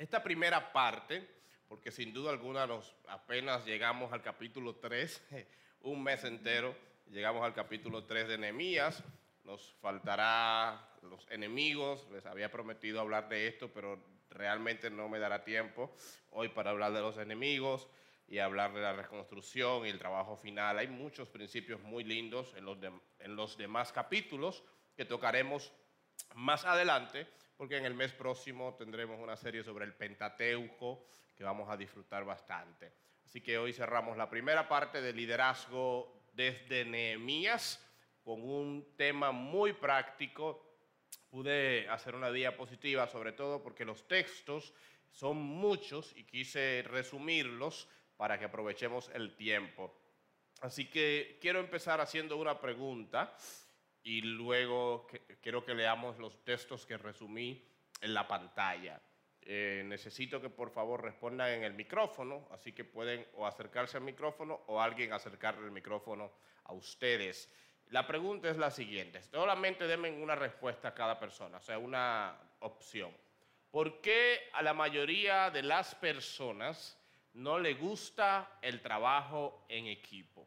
esta primera parte, porque sin duda alguna nos apenas llegamos al capítulo 3, un mes entero, llegamos al capítulo 3 de Nehemías, nos faltará los enemigos, les había prometido hablar de esto, pero realmente no me dará tiempo hoy para hablar de los enemigos y hablar de la reconstrucción y el trabajo final. Hay muchos principios muy lindos en los, en los demás capítulos que tocaremos más adelante, porque en el mes próximo tendremos una serie sobre el Pentateuco que vamos a disfrutar bastante. Así que hoy cerramos la primera parte de liderazgo desde Nehemías con un tema muy práctico. Pude hacer una diapositiva sobre todo porque los textos son muchos y quise resumirlos para que aprovechemos el tiempo. Así que quiero empezar haciendo una pregunta y luego quiero que leamos los textos que resumí en la pantalla. Eh, necesito que por favor respondan en el micrófono, así que pueden o acercarse al micrófono o alguien acercarle el micrófono a ustedes. La pregunta es la siguiente, solamente denme una respuesta a cada persona, o sea, una opción. ¿Por qué a la mayoría de las personas no le gusta el trabajo en equipo.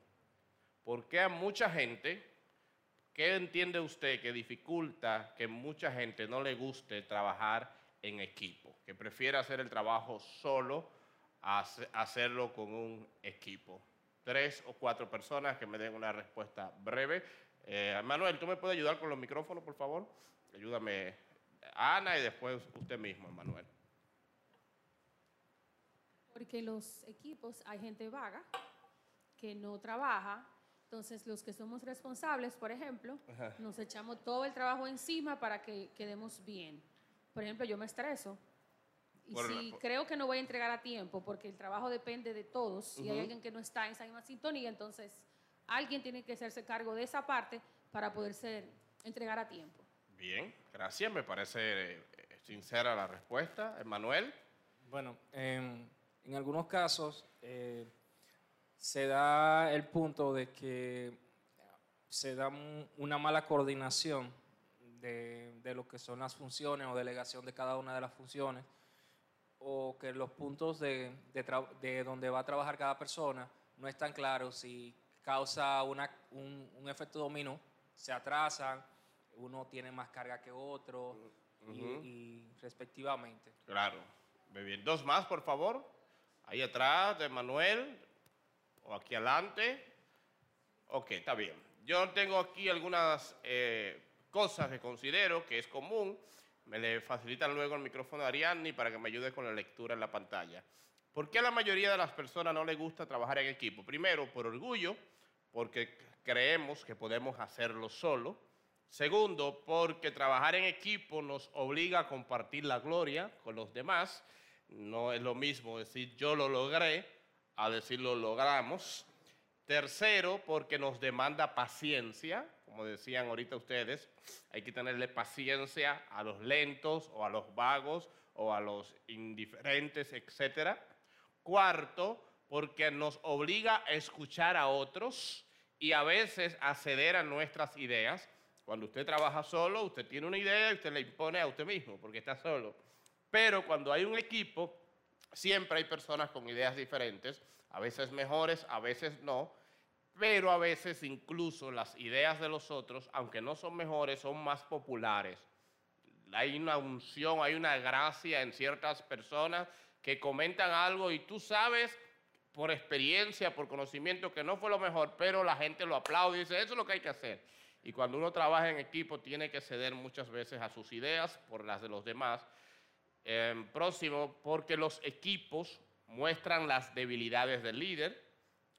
¿Por qué a mucha gente, qué entiende usted que dificulta que mucha gente no le guste trabajar en equipo? Que prefiere hacer el trabajo solo a hacerlo con un equipo. Tres o cuatro personas que me den una respuesta breve. Eh, Manuel, ¿tú me puedes ayudar con los micrófonos, por favor? Ayúdame, Ana, y después usted mismo, Manuel. Porque los equipos hay gente vaga que no trabaja, entonces los que somos responsables, por ejemplo, nos echamos todo el trabajo encima para que quedemos bien. Por ejemplo, yo me estreso. Y si creo que no voy a entregar a tiempo, porque el trabajo depende de todos, si hay alguien que no está en esa misma sintonía, entonces alguien tiene que hacerse cargo de esa parte para poder ser, entregar a tiempo. Bien, gracias. Me parece eh, sincera la respuesta. Emanuel. Bueno, eh, en algunos casos eh, se da el punto de que se da una mala coordinación de, lo que son las funciones o delegación de cada una de las funciones, o que los puntos de, donde va a trabajar cada persona no están claros y causa un, efecto dominó, se atrasan, uno tiene más carga que otro y, y respectivamente. Claro. Muy bien. Dos más, por favor. Ahí atrás de Manuel, o aquí adelante. Ok, está bien. Yo tengo aquí algunas eh, cosas que considero que es común. Me le facilitan luego el micrófono a Ariadne para que me ayude con la lectura en la pantalla. ¿Por qué a la mayoría de las personas no les gusta trabajar en equipo? Primero, por orgullo, porque creemos que podemos hacerlo solo. Segundo, porque trabajar en equipo nos obliga a compartir la gloria con los demás. No es lo mismo decir yo lo logré a decir lo logramos. Tercero, porque nos demanda paciencia, como decían ahorita ustedes, hay que tenerle paciencia a los lentos o a los vagos o a los indiferentes, etc. Cuarto, porque nos obliga a escuchar a otros y a veces a ceder a nuestras ideas. Cuando usted trabaja solo, usted tiene una idea y usted la impone a usted mismo porque está solo. Pero cuando hay un equipo, siempre hay personas con ideas diferentes, a veces mejores, a veces no, pero a veces incluso las ideas de los otros, aunque no son mejores, son más populares. Hay una unción, hay una gracia en ciertas personas que comentan algo y tú sabes por experiencia, por conocimiento, que no fue lo mejor, pero la gente lo aplaude y dice, eso es lo que hay que hacer. Y cuando uno trabaja en equipo tiene que ceder muchas veces a sus ideas por las de los demás Próximo, porque los equipos muestran las debilidades del líder.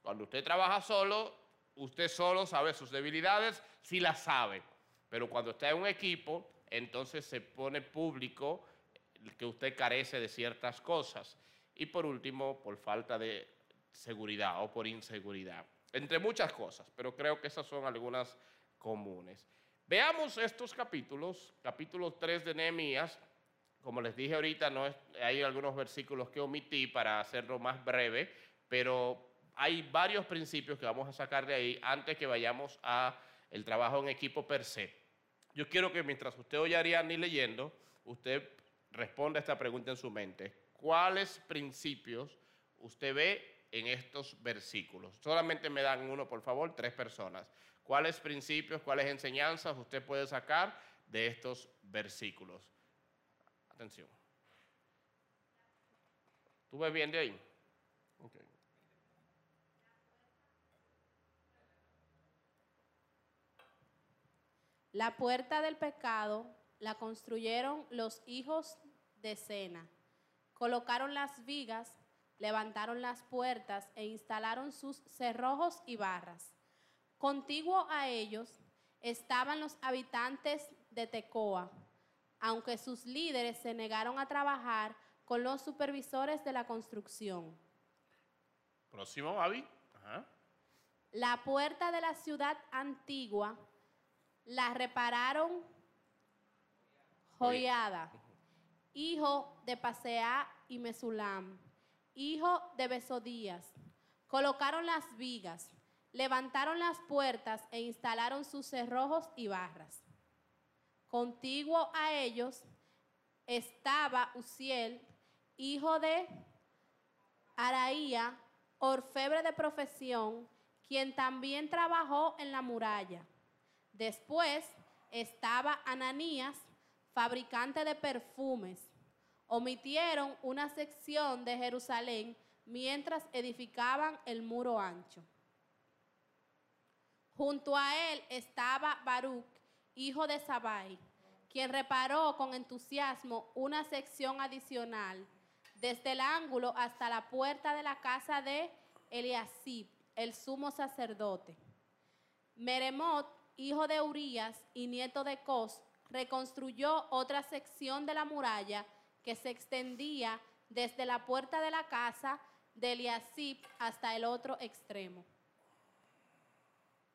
Cuando usted trabaja solo, usted solo sabe sus debilidades, si las sabe. Pero cuando está en un equipo, entonces se pone público que usted carece de ciertas cosas. Y por último, por falta de seguridad o por inseguridad. Entre muchas cosas, pero creo que esas son algunas comunes. Veamos estos capítulos, capítulo 3 de Nehemías, como les dije ahorita, no hay algunos versículos que omití para hacerlo más breve, pero hay varios principios que vamos a sacar de ahí antes que vayamos a el trabajo en equipo per se. Yo quiero que mientras usted oye a Ariadne leyendo, usted responda esta pregunta en su mente. cuáles principios usted ve en estos versículos. Solamente me dan uno, por favor, tres personas. ¿Cuáles principios, cuáles enseñanzas usted puede sacar de estos versículos? Atención. ¿Tú ves bien de ahí? Okay. La puerta del pecado la construyeron los hijos de Sena. Colocaron las vigas, levantaron las puertas e instalaron sus cerrojos y barras. Contiguo a ellos estaban los habitantes de Tecoa, aunque sus líderes se negaron a trabajar con los supervisores de la construcción. Próximo, Avi. La puerta de la ciudad antigua la repararon Joiada, hijo de Pasea y Mesulam, hijo de Besodías. Colocaron las vigas, levantaron las puertas e instalaron sus cerrojos y barras. Contiguo a ellos estaba Uziel, hijo de Araía, orfebre de profesión, quien también trabajó en la muralla. Después estaba Ananías, fabricante de perfumes. Omitieron una sección de Jerusalén mientras edificaban el muro ancho. Junto a él estaba Baruch, hijo de Sabai, quien reparó con entusiasmo una sección adicional desde el ángulo hasta la puerta de la casa de Eliasib, el sumo sacerdote. Meremot hijo de Urías y nieto de Cos, reconstruyó otra sección de la muralla que se extendía desde la puerta de la casa de Eliasib hasta el otro extremo.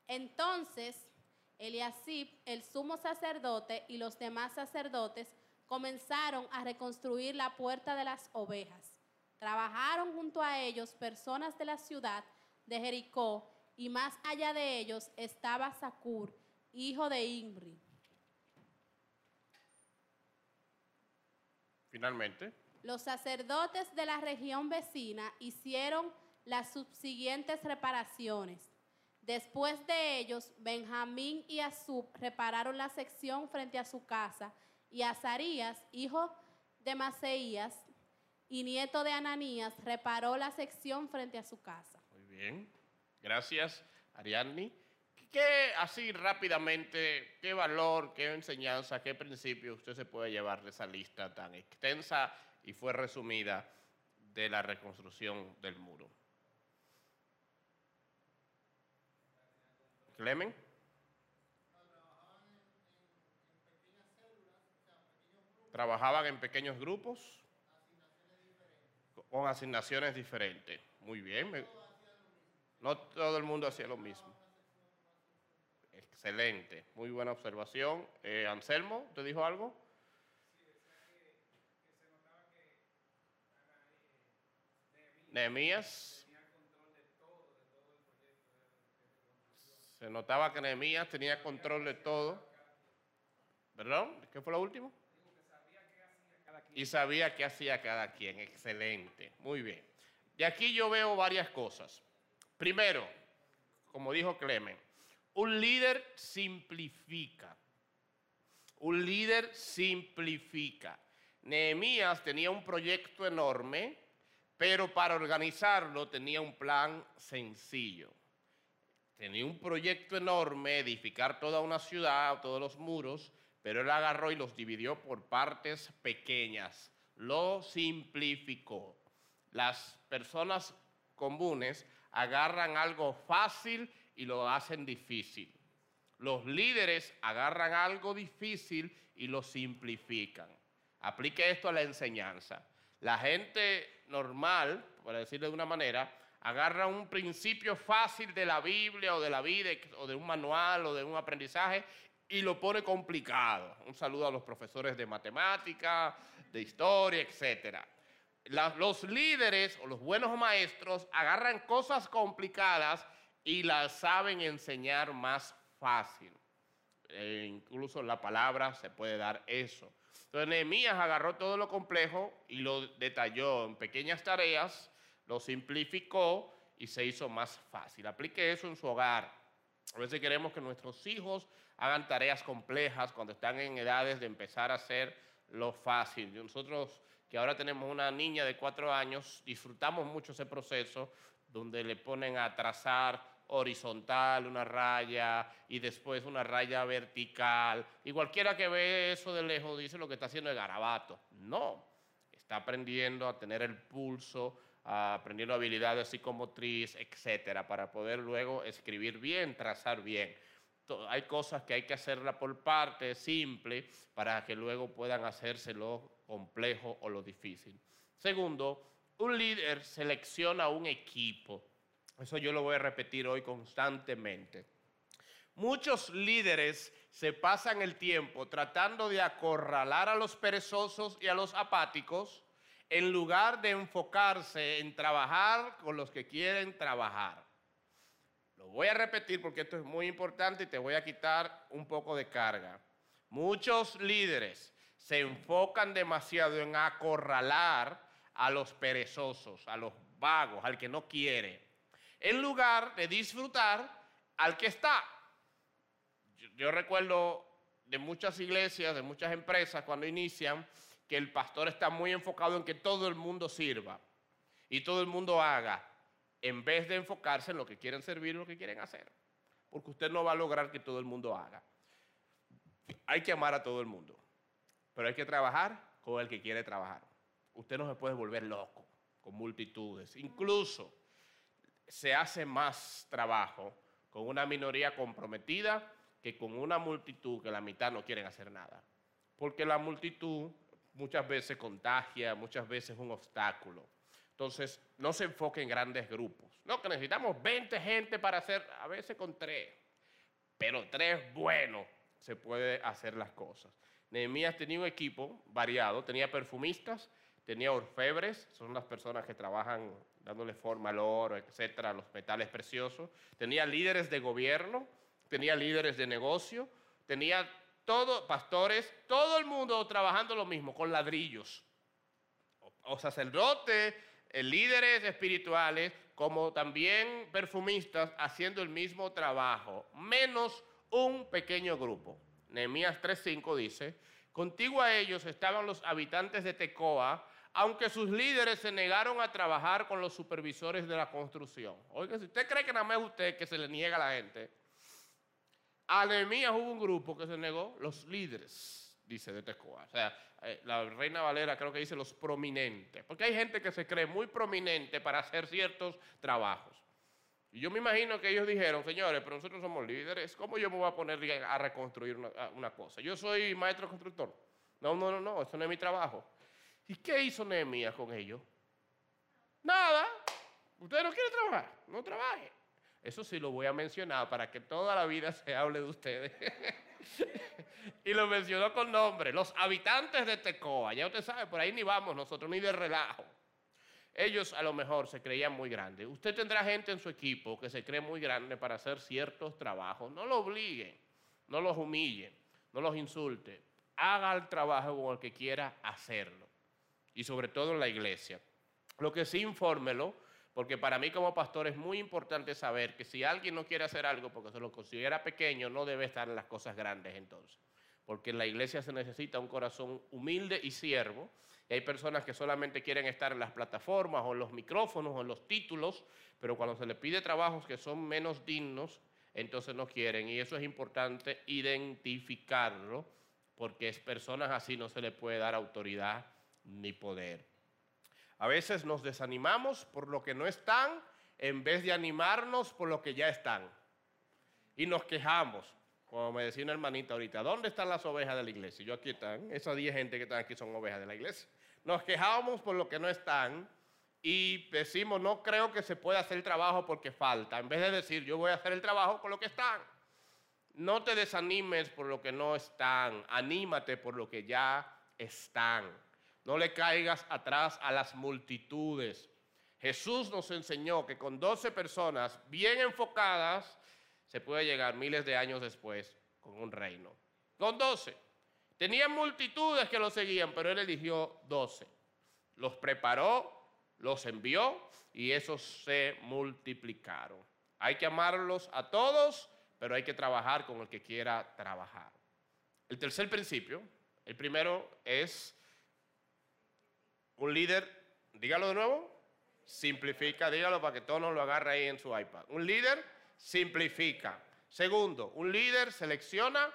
Entonces, Eliasib, el sumo sacerdote y los demás sacerdotes comenzaron a reconstruir la puerta de las ovejas. Trabajaron junto a ellos personas de la ciudad de Jericó y más allá de ellos estaba Sacur, hijo de Imri. Finalmente. Los sacerdotes de la región vecina hicieron las subsiguientes reparaciones. Después de ellos, Benjamín y Azub repararon la sección frente a su casa, y Azarías, hijo de Maseías y nieto de Ananías, reparó la sección frente a su casa. Muy bien. Gracias, Ariadne. ¿Qué, así rápidamente, qué valor, qué enseñanza, qué principio usted se puede llevar de esa lista tan extensa y fue resumida de la reconstrucción del muro? Clemen. Trabajaban en pequeños grupos con asignaciones diferentes. Muy bien. No todo el mundo hacía lo mismo. Excelente, muy buena observación. Eh, Anselmo, ¿te dijo algo? Nehemías. Se notaba que Nehemías tenía control de todo. ¿Perdón? ¿Qué fue lo último? Y sabía qué hacía cada quien. Excelente. Muy bien. De aquí yo veo varias cosas. Primero, como dijo Clemen, un líder simplifica. Un líder simplifica. Nehemías tenía un proyecto enorme, pero para organizarlo tenía un plan sencillo. Tenía un proyecto enorme, edificar toda una ciudad, todos los muros, pero él agarró y los dividió por partes pequeñas. Lo simplificó. Las personas comunes agarran algo fácil y lo hacen difícil. Los líderes agarran algo difícil y lo simplifican. Aplique esto a la enseñanza. La gente normal, para decirlo de una manera, agarra un principio fácil de la Biblia o de la vida o de un manual o de un aprendizaje y lo pone complicado. Un saludo a los profesores de matemática, de historia, etcétera los líderes o los buenos maestros agarran cosas complicadas y las saben enseñar más fácil. E incluso la palabra se puede dar eso. Entonces Nehemías agarró todo lo complejo y lo detalló en pequeñas tareas, lo simplificó y se hizo más fácil. Aplique eso en su hogar. A veces queremos que nuestros hijos hagan tareas complejas cuando están en edades de empezar a hacer lo fácil. Nosotros que ahora tenemos una niña de cuatro años, disfrutamos mucho ese proceso donde le ponen a trazar horizontal una raya y después una raya vertical. Y cualquiera que ve eso de lejos dice lo que está haciendo es garabato. No, está aprendiendo a tener el pulso, aprendiendo habilidades psicomotriz, etcétera, para poder luego escribir bien, trazar bien. Hay cosas que hay que hacerla por parte, simple, para que luego puedan hacerse lo complejo o lo difícil. Segundo, un líder selecciona un equipo. Eso yo lo voy a repetir hoy constantemente. Muchos líderes se pasan el tiempo tratando de acorralar a los perezosos y a los apáticos en lugar de enfocarse en trabajar con los que quieren trabajar. Lo voy a repetir porque esto es muy importante y te voy a quitar un poco de carga. Muchos líderes se enfocan demasiado en acorralar a los perezosos, a los vagos, al que no quiere, en lugar de disfrutar al que está. Yo, recuerdo de muchas iglesias, de muchas empresas, cuando inician, que el pastor está muy enfocado en que todo el mundo sirva y todo el mundo haga, en vez de enfocarse en lo que quieren servir y lo que quieren hacer. Porque usted no va a lograr que todo el mundo haga. Hay que amar a todo el mundo, pero hay que trabajar con el que quiere trabajar. Usted no se puede volver loco con multitudes. Incluso se hace más trabajo con una minoría comprometida que con una multitud que la mitad no quieren hacer nada. Porque la multitud muchas veces contagia, muchas veces es un obstáculo. Entonces, no se enfoque en grandes grupos. No, que necesitamos 20 gente para hacer, a veces con tres, pero tres buenos se puede hacer las cosas. Nehemías tenía un equipo variado, tenía perfumistas, tenía orfebres, son las personas que trabajan dándole forma al oro, etcétera, los metales preciosos. Tenía líderes de gobierno, tenía líderes de negocio, tenía pastores, todo el mundo trabajando lo mismo, con ladrillos. O, sacerdotes, eh, líderes espirituales, como también perfumistas, haciendo el mismo trabajo, menos un pequeño grupo. Nehemías 3.5 dice, contigo a ellos estaban los habitantes de Tecoa, aunque sus líderes se negaron a trabajar con los supervisores de la construcción. Oiga, si usted cree que nada más es usted que se le niega a la gente, a Nehemías hubo un grupo que se negó, los líderes, dice de Tecoa. O sea, eh, la Reina Valera creo que dice los prominentes, porque hay gente que se cree muy prominente para hacer ciertos trabajos. Y yo me imagino que ellos dijeron, señores, pero nosotros somos líderes, ¿cómo yo me voy a poner a reconstruir una, cosa? Yo soy maestro constructor. No, no, no, no, eso no es mi trabajo. ¿Y qué hizo Nehemías con ellos? Nada. Usted no quiere trabajar, no trabaje. Eso sí lo voy a mencionar para que toda la vida se hable de ustedes. y lo mencionó con nombre, los habitantes de Tecoa. Ya usted sabe, por ahí ni vamos nosotros, ni de relajo. Ellos a lo mejor se creían muy grandes. Usted tendrá gente en su equipo que se cree muy grande para hacer ciertos trabajos. No lo obliguen, no los humillen, no los insulte. Haga el trabajo con el que quiera hacerlo. Y sobre todo en la iglesia. Lo que sí, infórmelo porque para mí como pastor es muy importante saber que si alguien no quiere hacer algo porque se lo considera pequeño, no debe estar en las cosas grandes entonces. Porque en la iglesia se necesita un corazón humilde y siervo. Y hay personas que solamente quieren estar en las plataformas o en los micrófonos o en los títulos, pero cuando se les pide trabajos que son menos dignos, entonces no quieren. Y eso es importante identificarlo, porque es personas así no se le puede dar autoridad ni poder. A veces nos desanimamos por lo que no están en vez de animarnos por lo que ya están. Y nos quejamos, como me decía una hermanita ahorita, ¿dónde están las ovejas de la iglesia? Yo aquí están, esas 10 gente que están aquí son ovejas de la iglesia. Nos quejamos por lo que no están y decimos, no creo que se pueda hacer el trabajo porque falta, en vez de decir, yo voy a hacer el trabajo con lo que están. No te desanimes por lo que no están, anímate por lo que ya están. No le caigas atrás a las multitudes. Jesús nos enseñó que con 12 personas bien enfocadas se puede llegar miles de años después con un reino. Con 12. Tenía multitudes que lo seguían, pero él eligió doce. Los preparó, los envió y esos se multiplicaron. Hay que amarlos a todos, pero hay que trabajar con el que quiera trabajar. El tercer principio, el primero es un líder, dígalo de nuevo, simplifica, dígalo para que todo nos lo agarre ahí en su iPad. Un líder simplifica. Segundo, un líder selecciona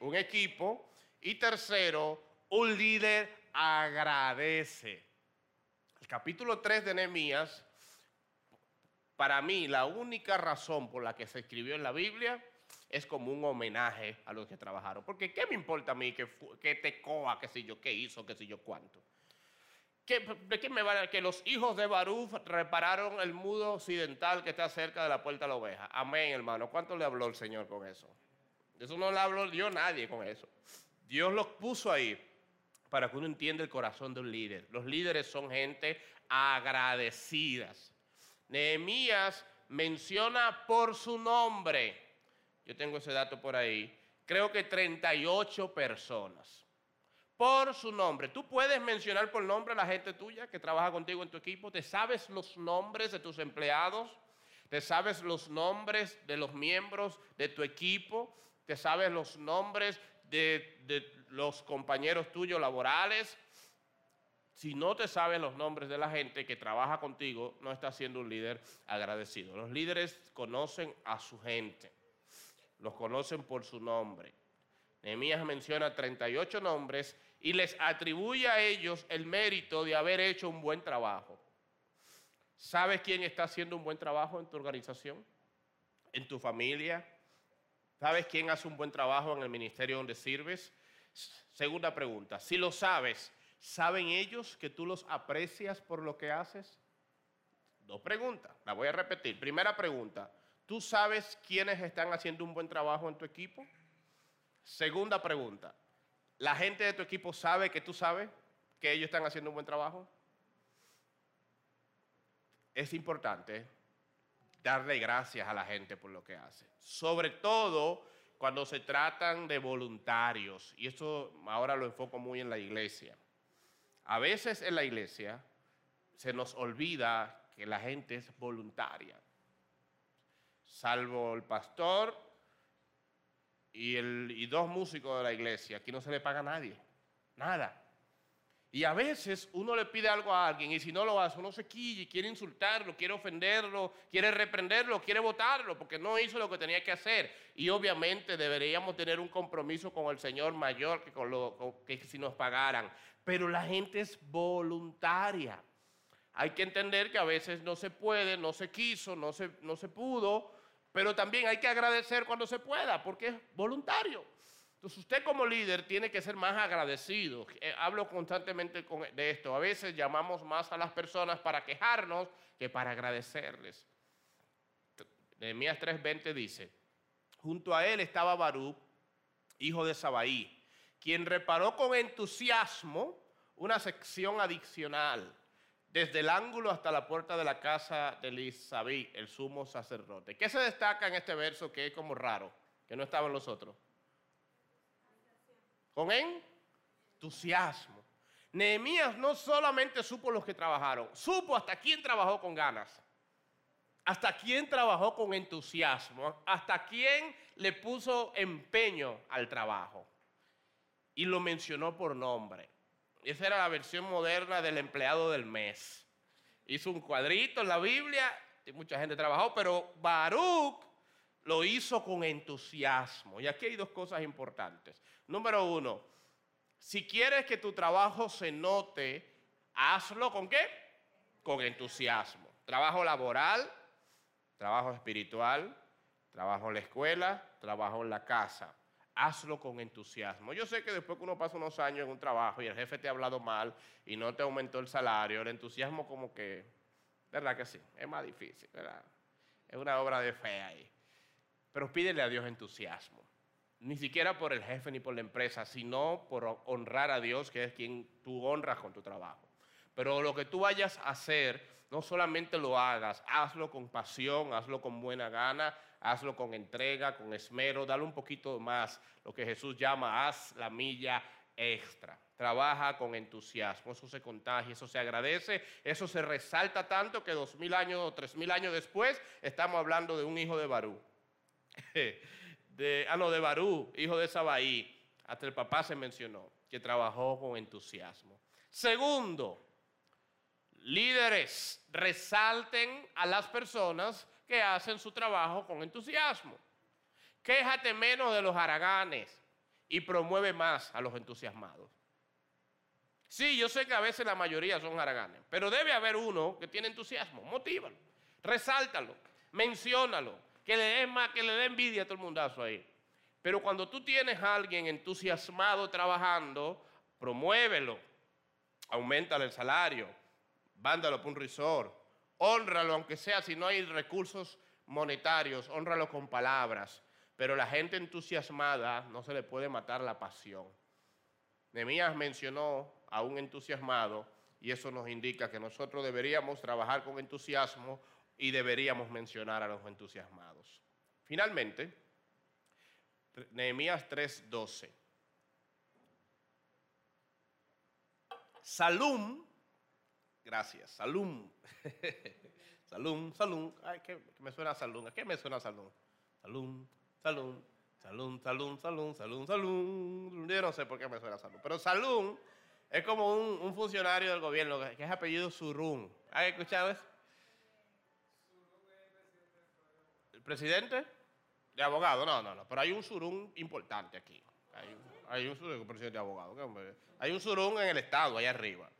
un equipo. Y tercero, un líder agradece. El capítulo 3 de Nehemías, para mí, la única razón por la que se escribió en la Biblia es como un homenaje a los que trabajaron. Porque ¿qué me importa a mí que, que Tecoa, qué sé yo, qué hizo, qué sé yo cuánto? ¿De qué me vale que los hijos de Baruf repararon el mudo occidental que está cerca de la puerta de la oveja? Amén, hermano. ¿Cuánto le habló el Señor con eso? Eso no le habló Dios nadie con eso. Dios los puso ahí para que uno entienda el corazón de un líder. Los líderes son gente agradecidas. Nehemías menciona por su nombre, yo tengo ese dato por ahí, creo que 38 personas por su nombre. Tú puedes mencionar por nombre a la gente tuya que trabaja contigo en tu equipo. ¿Te sabes los nombres de tus empleados? ¿Te sabes los nombres de los miembros de tu equipo? ¿Te sabes los nombres de, los compañeros tuyos laborales? Si no te sabes los nombres de la gente que trabaja contigo, no estás siendo un líder agradecido. Los líderes conocen a su gente, los conocen por su nombre. Nehemías menciona 38 nombres y les atribuye a ellos el mérito de haber hecho un buen trabajo. ¿Sabes quién está haciendo un buen trabajo en tu organización? ¿En tu familia? ¿Sabes quién hace un buen trabajo en el ministerio donde sirves? Segunda pregunta, si lo sabes, ¿saben ellos que tú los aprecias por lo que haces? Dos preguntas, la voy a repetir. Primera pregunta, ¿tú sabes quiénes están haciendo un buen trabajo en tu equipo? Segunda pregunta, ¿la gente de tu equipo sabe que tú sabes que ellos están haciendo un buen trabajo? Es importante darle gracias a la gente por lo que hace. Sobre todo cuando se tratan de voluntarios. Y esto ahora lo enfoco muy en la iglesia. A veces en la iglesia se nos olvida que la gente es voluntaria. Salvo el pastor y, el, y dos músicos de la iglesia. Aquí no se le paga a nadie, nada. Y a veces uno le pide algo a alguien y si no lo hace, uno se quilla y quiere insultarlo, quiere ofenderlo, quiere reprenderlo, quiere votarlo porque no hizo lo que tenía que hacer. Y obviamente deberíamos tener un compromiso con el Señor mayor que, con lo, que si nos pagaran. Pero la gente es voluntaria. Hay que entender que a veces no se puede, no se quiso, no se, no se pudo, pero también hay que agradecer cuando se pueda, porque es voluntario. Entonces usted como líder tiene que ser más agradecido. Eh, hablo constantemente de esto. A veces llamamos más a las personas para quejarnos que para agradecerles. Nehemías 3:20 dice, junto a él estaba Barú, hijo de Sabaí, quien reparó con entusiasmo una sección adicional desde el ángulo hasta la puerta de la casa de Elisabí, el sumo sacerdote. ¿Qué se destaca en este verso que es como raro, que no estaban los otros? Con entusiasmo. Nehemías no solamente supo los que trabajaron, supo hasta quién trabajó con ganas, hasta quién trabajó con entusiasmo, hasta quién le puso empeño al trabajo. Y lo mencionó por nombre. Esa era la versión moderna del empleado del mes. Hizo un cuadrito en la Biblia, mucha gente trabajó, pero Baruch lo hizo con entusiasmo. Y aquí hay dos cosas importantes. Número uno, si quieres que tu trabajo se note, hazlo con qué? Con entusiasmo. Trabajo laboral, trabajo espiritual, trabajo en la escuela, trabajo en la casa hazlo con entusiasmo. Yo sé que después que uno pasa unos años en un trabajo y el jefe te ha hablado mal y no te aumentó el salario, el entusiasmo como que, ¿verdad que sí? Es más difícil, ¿verdad? Es una obra de fe ahí. Pero pídele a Dios entusiasmo. Ni siquiera por el jefe ni por la empresa, sino por honrar a Dios, que es quien tú honras con tu trabajo. Pero lo que tú vayas a hacer, no solamente lo hagas, hazlo con pasión, hazlo con buena gana, hazlo con entrega, con esmero, dale un poquito más, lo que Jesús llama, haz la milla extra. Trabaja con entusiasmo, eso se contagia, eso se agradece, eso se resalta tanto que dos mil años o tres mil años después estamos hablando de un hijo de Barú. de, ah, no, de Barú, hijo de Sabaí. Hasta el papá se mencionó que trabajó con entusiasmo. Segundo, líderes resalten a las personas que hacen su trabajo con entusiasmo. Quéjate menos de los haraganes y promueve más a los entusiasmados. Sí, yo sé que a veces la mayoría son haraganes, pero debe haber uno que tiene entusiasmo. Motívalo, resáltalo, menciónalo, que le dé más, que le dé envidia a todo el mundazo ahí. Pero cuando tú tienes a alguien entusiasmado trabajando, promuévelo, aumentale el salario, vándalo por un resort, honralo, aunque sea si no hay recursos monetarios, honralo con palabras. Pero la gente entusiasmada no se le puede matar la pasión. Nemías mencionó a un entusiasmado y eso nos indica que nosotros deberíamos trabajar con entusiasmo y deberíamos mencionar a los entusiasmados. Finalmente, Nehemías 3:12. Salum, gracias, Salum. Salum, Salum, ay, que, me suena Salum, qué me suena Salum? Salum, Salum, Salum, Salum, Salum, Salum, Salum. Yo no sé por qué me suena Salum, pero Salum es como un, funcionario del gobierno que es apellido Surún. ¿Has escuchado eso? ¿El presidente? De abogado, no, no, no. Pero hay un surún importante aquí. Hay, un surún, presidente de abogado. Hay un surún en el Estado, allá arriba.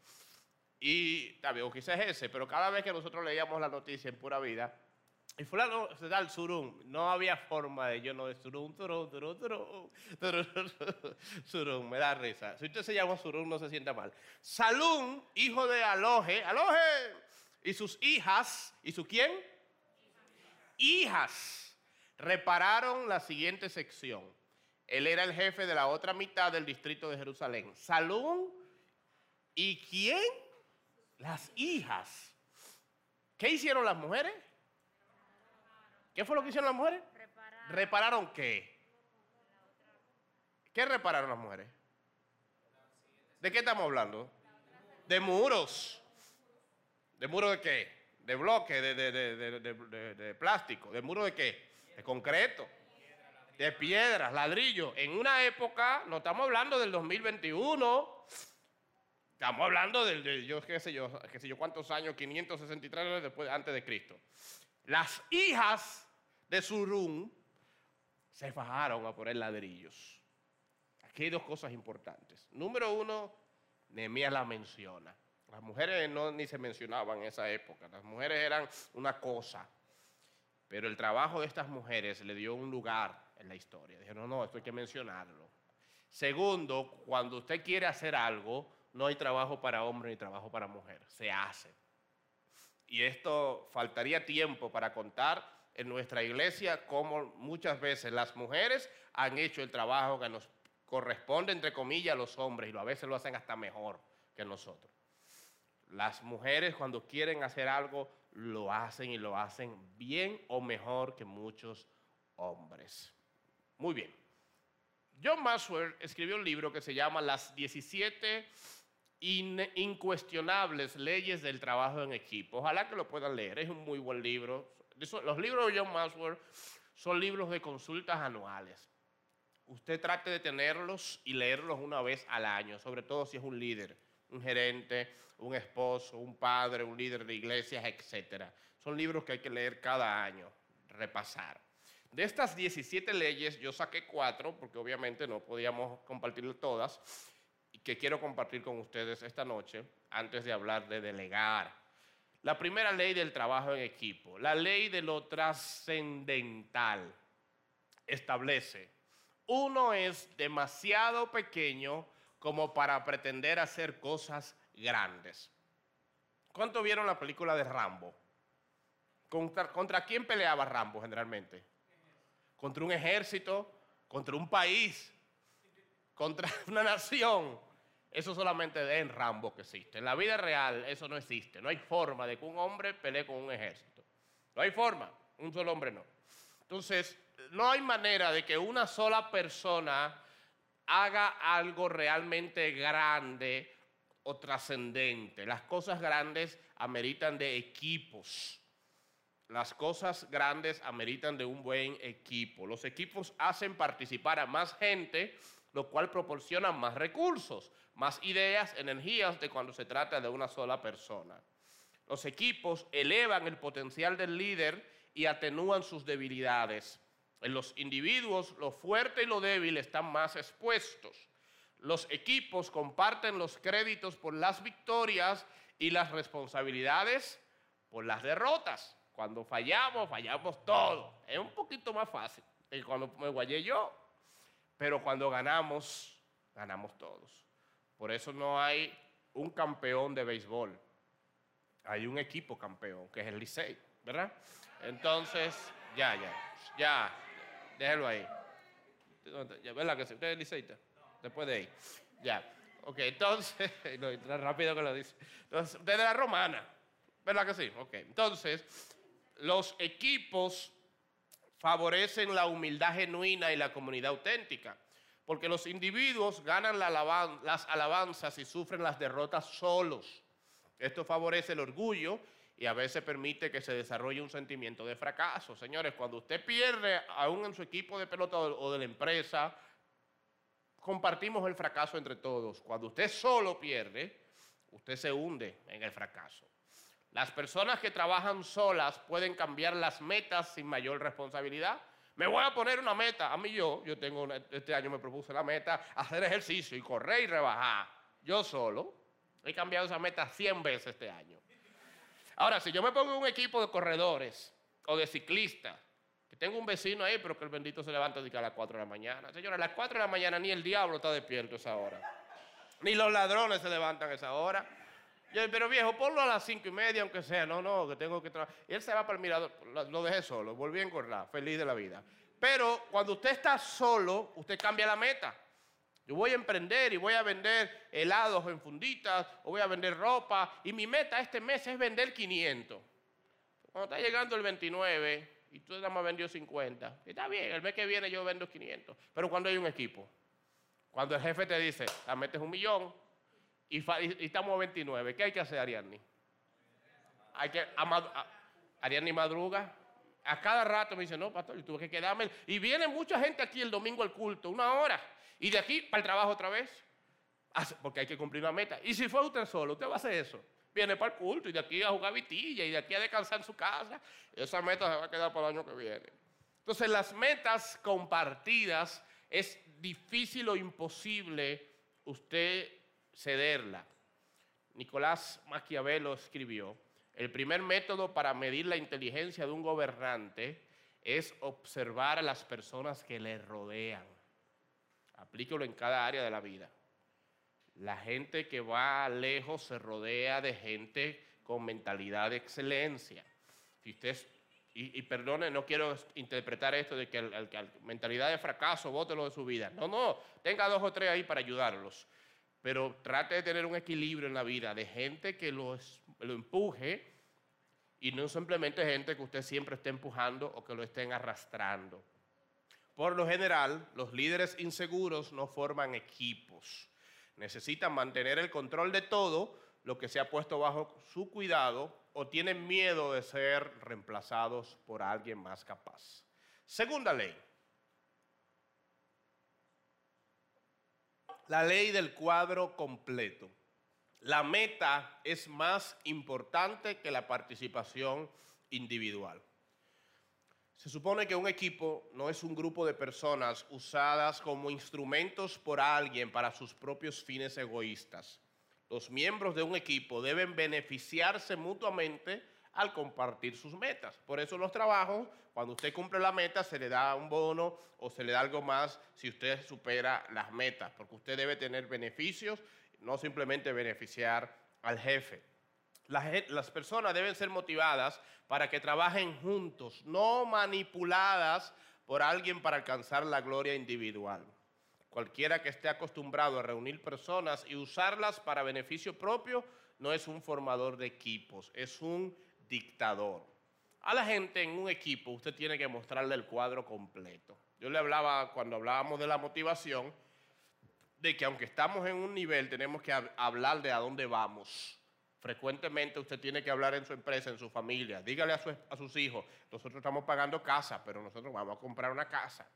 Y también, quizás es ese, pero cada vez que nosotros leíamos la noticia en pura vida, y fulano se da el surún, no había forma de yo no de surún, surún, surún, surún, surún, me da risa. Si usted se llama surún, no se sienta mal. Salún, hijo de Aloje, Aloje, y sus hijas, ¿y su quién? Hijas repararon la siguiente sección. Él era el jefe de la otra mitad del distrito de Jerusalén. Salún y quién? Las hijas. ¿Qué hicieron las mujeres? ¿Qué fue lo que hicieron las mujeres? Repararon, ¿Repararon qué? ¿Qué repararon las mujeres? ¿De qué estamos hablando? De muros. ¿De muros de qué? De bloque, de, de, de plástico. ¿De muros de qué? de concreto, de piedras, ladrillo. En una época, no estamos hablando del 2021, estamos hablando de, yo qué sé yo, qué sé yo cuántos años, 563 después, antes de Cristo. Las hijas de Surum se fajaron a poner ladrillos. Aquí hay dos cosas importantes. Número uno, Nehemías la menciona. Las mujeres no ni se mencionaban en esa época. Las mujeres eran una cosa. Pero el trabajo de estas mujeres le dio un lugar en la historia. Dije, no, no, esto hay que mencionarlo. Segundo, cuando usted quiere hacer algo, no hay trabajo para hombre ni trabajo para mujer, se hace. Y esto faltaría tiempo para contar en nuestra iglesia cómo muchas veces las mujeres han hecho el trabajo que nos corresponde, entre comillas, a los hombres, y a veces lo hacen hasta mejor que nosotros. Las mujeres cuando quieren hacer algo lo hacen y lo hacen bien o mejor que muchos hombres. Muy bien. John Maxwell escribió un libro que se llama Las 17 incuestionables leyes del trabajo en equipo. Ojalá que lo puedan leer, es un muy buen libro. Los libros de John Maxwell son libros de consultas anuales. Usted trate de tenerlos y leerlos una vez al año, sobre todo si es un líder un gerente, un esposo, un padre, un líder de iglesias, etc. Son libros que hay que leer cada año, repasar. De estas 17 leyes, yo saqué cuatro, porque obviamente no podíamos compartir todas, que quiero compartir con ustedes esta noche, antes de hablar de delegar. La primera ley del trabajo en equipo, la ley de lo trascendental, establece, uno es demasiado pequeño como para pretender hacer cosas grandes. ¿Cuánto vieron la película de Rambo? ¿Contra, quién peleaba Rambo generalmente? Contra un ejército, contra un país, contra una nación. Eso solamente en Rambo que existe. En la vida real eso no existe. No hay forma de que un hombre pelee con un ejército. No hay forma. Un solo hombre no. Entonces, no hay manera de que una sola persona haga algo realmente grande o trascendente. Las cosas grandes ameritan de equipos. Las cosas grandes ameritan de un buen equipo. Los equipos hacen participar a más gente, lo cual proporciona más recursos, más ideas, energías de cuando se trata de una sola persona. Los equipos elevan el potencial del líder y atenúan sus debilidades. En los individuos, lo fuerte y lo débil están más expuestos. Los equipos comparten los créditos por las victorias y las responsabilidades por las derrotas. Cuando fallamos, fallamos todo. Es un poquito más fácil que cuando me guayé yo. Pero cuando ganamos, ganamos todos. Por eso no hay un campeón de béisbol. Hay un equipo campeón, que es el Licey, ¿verdad? Entonces, ya, ya, ya, déjelo ahí. ¿Verdad que sí? ¿Usted es liceísta? Después de ahí. Ya. Ok, entonces, rápido que lo dice. Entonces, desde la romana, ¿verdad que sí? Ok, entonces, los equipos favorecen la humildad genuina y la comunidad auténtica, porque los individuos ganan las alabanzas y sufren las derrotas solos. Esto favorece el orgullo y a veces permite que se desarrolle un sentimiento de fracaso. Señores, cuando usted pierde aún en su equipo de pelota o de la empresa, compartimos el fracaso entre todos. Cuando usted solo pierde, usted se hunde en el fracaso. Las personas que trabajan solas pueden cambiar las metas sin mayor responsabilidad. Me voy a poner una meta. A mí yo, yo tengo, este año me propuse la meta, hacer ejercicio y correr y rebajar. Yo solo. He cambiado esa meta 100 veces este año. Ahora, si yo me pongo un equipo de corredores o de ciclistas que tengo un vecino ahí, pero que el bendito se levanta a las 4 de la mañana. Señora, a las 4 de la mañana ni el diablo está despierto a esa hora. Ni los ladrones se levantan a esa hora. Pero viejo, ponlo a las 5 y media, aunque sea. No, no, que tengo que trabajar. Él se va para el mirador. Lo dejé solo, volví a engordar, feliz de la vida. Pero cuando usted está solo, usted cambia la meta. Yo voy a emprender y voy a vender helados en funditas o voy a vender ropa. Y mi meta este mes es vender 500. Cuando está llegando el 29, y tú nada más vendió 50. Está bien, el mes que viene yo vendo 500. Pero cuando hay un equipo, cuando el jefe te dice, la metes un millón y, estamos a 29, ¿qué hay que hacer, Ariadne? Hay que, Ariadne madruga. A cada rato me dice, no, pastor, yo tuve que quedarme. Y viene mucha gente aquí el domingo al culto, una hora. Y de aquí para el trabajo otra vez. Porque hay que cumplir una meta. Y si fue usted solo, usted va a hacer eso viene para el culto y de aquí a jugar vitilla y de aquí a descansar en su casa. Esa meta se va a quedar para el año que viene. Entonces las metas compartidas es difícil o imposible usted cederla. Nicolás Maquiavelo escribió, el primer método para medir la inteligencia de un gobernante es observar a las personas que le rodean. Aplíquelo en cada área de la vida. La gente que va lejos se rodea de gente con mentalidad de excelencia. Si usted, y, perdone, no quiero interpretar esto de que la mentalidad de fracaso, bótelo de su vida. No, no, tenga dos o tres ahí para ayudarlos. Pero trate de tener un equilibrio en la vida de gente que lo, lo empuje y no simplemente gente que usted siempre esté empujando o que lo estén arrastrando. Por lo general, los líderes inseguros no forman equipos necesitan mantener el control de todo lo que se ha puesto bajo su cuidado o tienen miedo de ser reemplazados por alguien más capaz. Segunda ley. La ley del cuadro completo. La meta es más importante que la participación individual. Se supone que un equipo no es un grupo de personas usadas como instrumentos por alguien para sus propios fines egoístas. Los miembros de un equipo deben beneficiarse mutuamente al compartir sus metas. Por eso los trabajos, cuando usted cumple la meta, se le da un bono o se le da algo más si usted supera las metas, porque usted debe tener beneficios, no simplemente beneficiar al jefe. Las, personas deben ser motivadas para que trabajen juntos, no manipuladas por alguien para alcanzar la gloria individual. Cualquiera que esté acostumbrado a reunir personas y usarlas para beneficio propio no es un formador de equipos, es un dictador. A la gente en un equipo usted tiene que mostrarle el cuadro completo. Yo le hablaba cuando hablábamos de la motivación, de que aunque estamos en un nivel, tenemos que hab- hablar de a dónde vamos. Frecuentemente usted tiene que hablar en su empresa, en su familia. Dígale a, a sus hijos, nosotros estamos pagando casa, pero nosotros vamos a comprar una casa.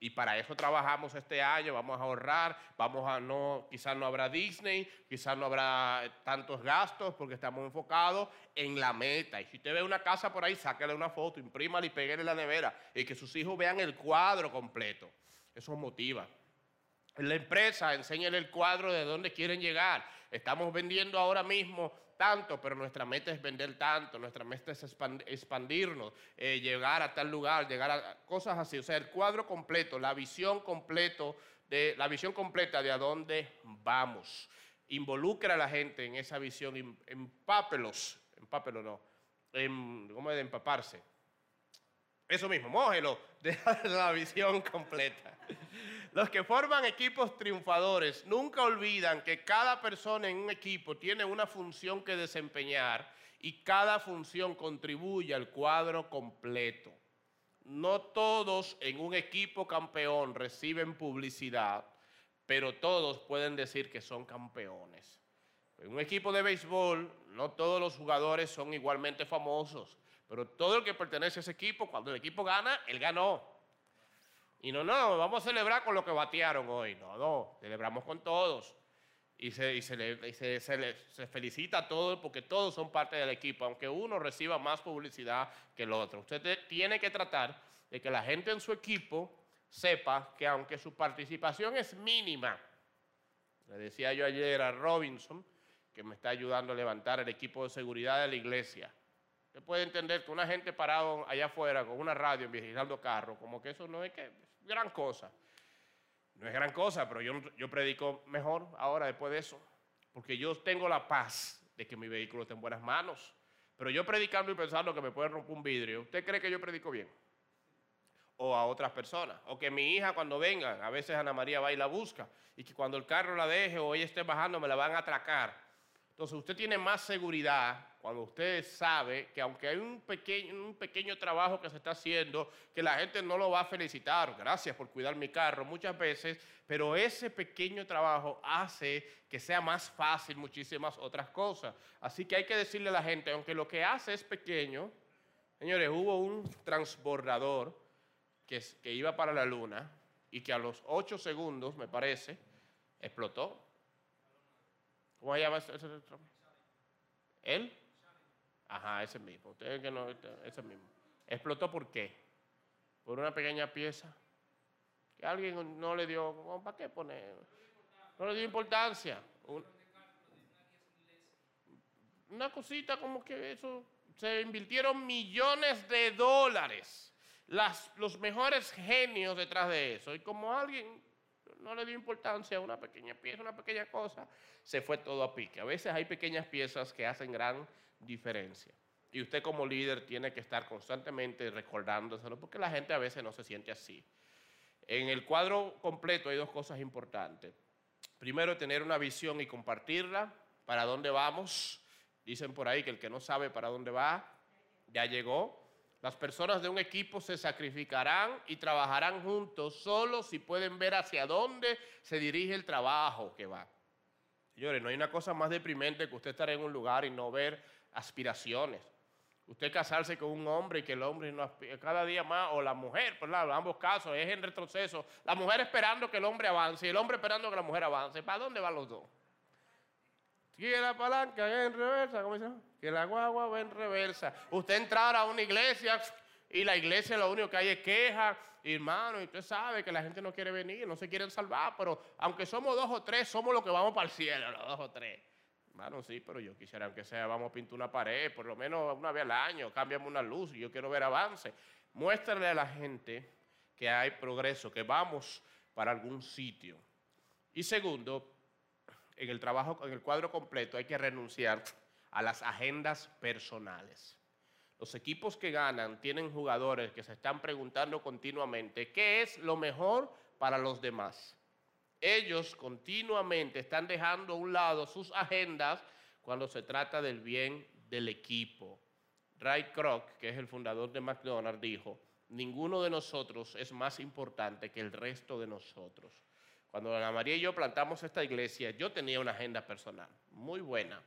Y para eso trabajamos este año, vamos a ahorrar, vamos a no, quizás no habrá Disney, quizás no habrá tantos gastos porque estamos enfocados en la meta. Y si usted ve una casa por ahí, sáquele una foto, imprímala y pégale la nevera y que sus hijos vean el cuadro completo. Eso motiva. En la empresa, enséñale el cuadro de dónde quieren llegar. Estamos vendiendo ahora mismo tanto, pero nuestra meta es vender tanto, nuestra meta es expan- expandirnos, eh, llegar a tal lugar, llegar a cosas así. O sea, el cuadro completo, la visión completo de la visión completa de a dónde vamos. Involucra a la gente en esa visión, em- empápelos, empápelos no, ¿cómo es de empaparse? Eso mismo, mójelo de la visión completa. Los que forman equipos triunfadores nunca olvidan que cada persona en un equipo tiene una función que desempeñar y cada función contribuye al cuadro completo. No todos en un equipo campeón reciben publicidad, pero todos pueden decir que son campeones. En un equipo de béisbol, no todos los jugadores son igualmente famosos, pero todo el que pertenece a ese equipo, cuando el equipo gana, él ganó. Y no, no, vamos a celebrar con lo que batearon hoy. No, no, celebramos con todos. Y se, se se- felicita a todos porque todos son parte del equipo, aunque uno reciba más publicidad que el otro. Usted te- tiene que tratar de que la gente en su equipo sepa que aunque su participación es mínima, le decía yo ayer a Robinson, que me está ayudando a levantar el equipo de seguridad de la iglesia. Usted puede entender que una gente parado allá afuera con una radio vigilando carros, como que eso no es que gran cosa. No es gran cosa, pero yo, yo predico mejor ahora después de eso, porque yo tengo la paz de que mi vehículo esté en buenas manos. Pero yo predicando y pensando que me puede romper un vidrio, ¿usted cree que yo predico bien? o a otras personas. O que mi hija cuando venga, a veces Ana María va y la busca, y que cuando el carro la deje o ella esté bajando me la van a atracar. Entonces usted tiene más seguridad cuando usted sabe que aunque hay un pequeño, un pequeño trabajo que se está haciendo, que la gente no lo va a felicitar, gracias por cuidar mi carro muchas veces, pero ese pequeño trabajo hace que sea más fácil muchísimas otras cosas. Así que hay que decirle a la gente, aunque lo que hace es pequeño, señores, hubo un transbordador que, que iba para la luna y que a los 8 segundos, me parece, explotó. ¿Cómo se llama ese? ese- ese- ¿Él? Ajá, ese mismo. Ustedes que no, este- ese mismo. ¿Explotó por qué? Por una pequeña pieza. Que alguien no le dio, "Oh, ¿para qué poner? No le dio importancia. Un- una cosita como que eso, se invirtieron millones de dólares, las, los mejores genios detrás de eso, y como alguien no le dio importancia a una pequeña pieza, una pequeña cosa, se fue todo a pique. A veces hay pequeñas piezas que hacen gran diferencia. Y usted como líder tiene que estar constantemente recordándoselo, porque la gente a veces no se siente así. En el cuadro completo hay dos cosas importantes. Primero, tener una visión y compartirla. ¿Para dónde vamos? Dicen por ahí que el que no sabe para dónde va, ya llegó. Las personas de un equipo se sacrificarán y trabajarán juntos solo si pueden ver hacia dónde se dirige el trabajo que va. Señores, no hay una cosa más deprimente que usted estar en un lugar y no ver aspiraciones. Usted casarse con un hombre y que el hombre no aspira, cada día más, o la mujer, por en ambos casos, es en retroceso. La mujer esperando que el hombre avance y el hombre esperando que la mujer avance. ¿Para dónde van los dos? Que la palanca en reversa, ¿cómo llama? Que la guagua va en reversa. Usted entrar a una iglesia y la iglesia lo único que hay es queja, hermano, y usted sabe que la gente no quiere venir, no se quieren salvar, pero aunque somos dos o tres, somos los que vamos para el cielo, los dos o tres. Hermano, sí, pero yo quisiera, aunque sea, vamos a pintar una pared, por lo menos una vez al año, cambiamos una luz, y yo quiero ver avance. Muéstrale a la gente que hay progreso, que vamos para algún sitio. Y segundo, en el trabajo, en el cuadro completo, hay que renunciar a las agendas personales. Los equipos que ganan tienen jugadores que se están preguntando continuamente qué es lo mejor para los demás. Ellos continuamente están dejando a un lado sus agendas cuando se trata del bien del equipo. Ray Kroc, que es el fundador de McDonald's, dijo, ninguno de nosotros es más importante que el resto de nosotros. Cuando Ana María y yo plantamos esta iglesia, yo tenía una agenda personal muy buena.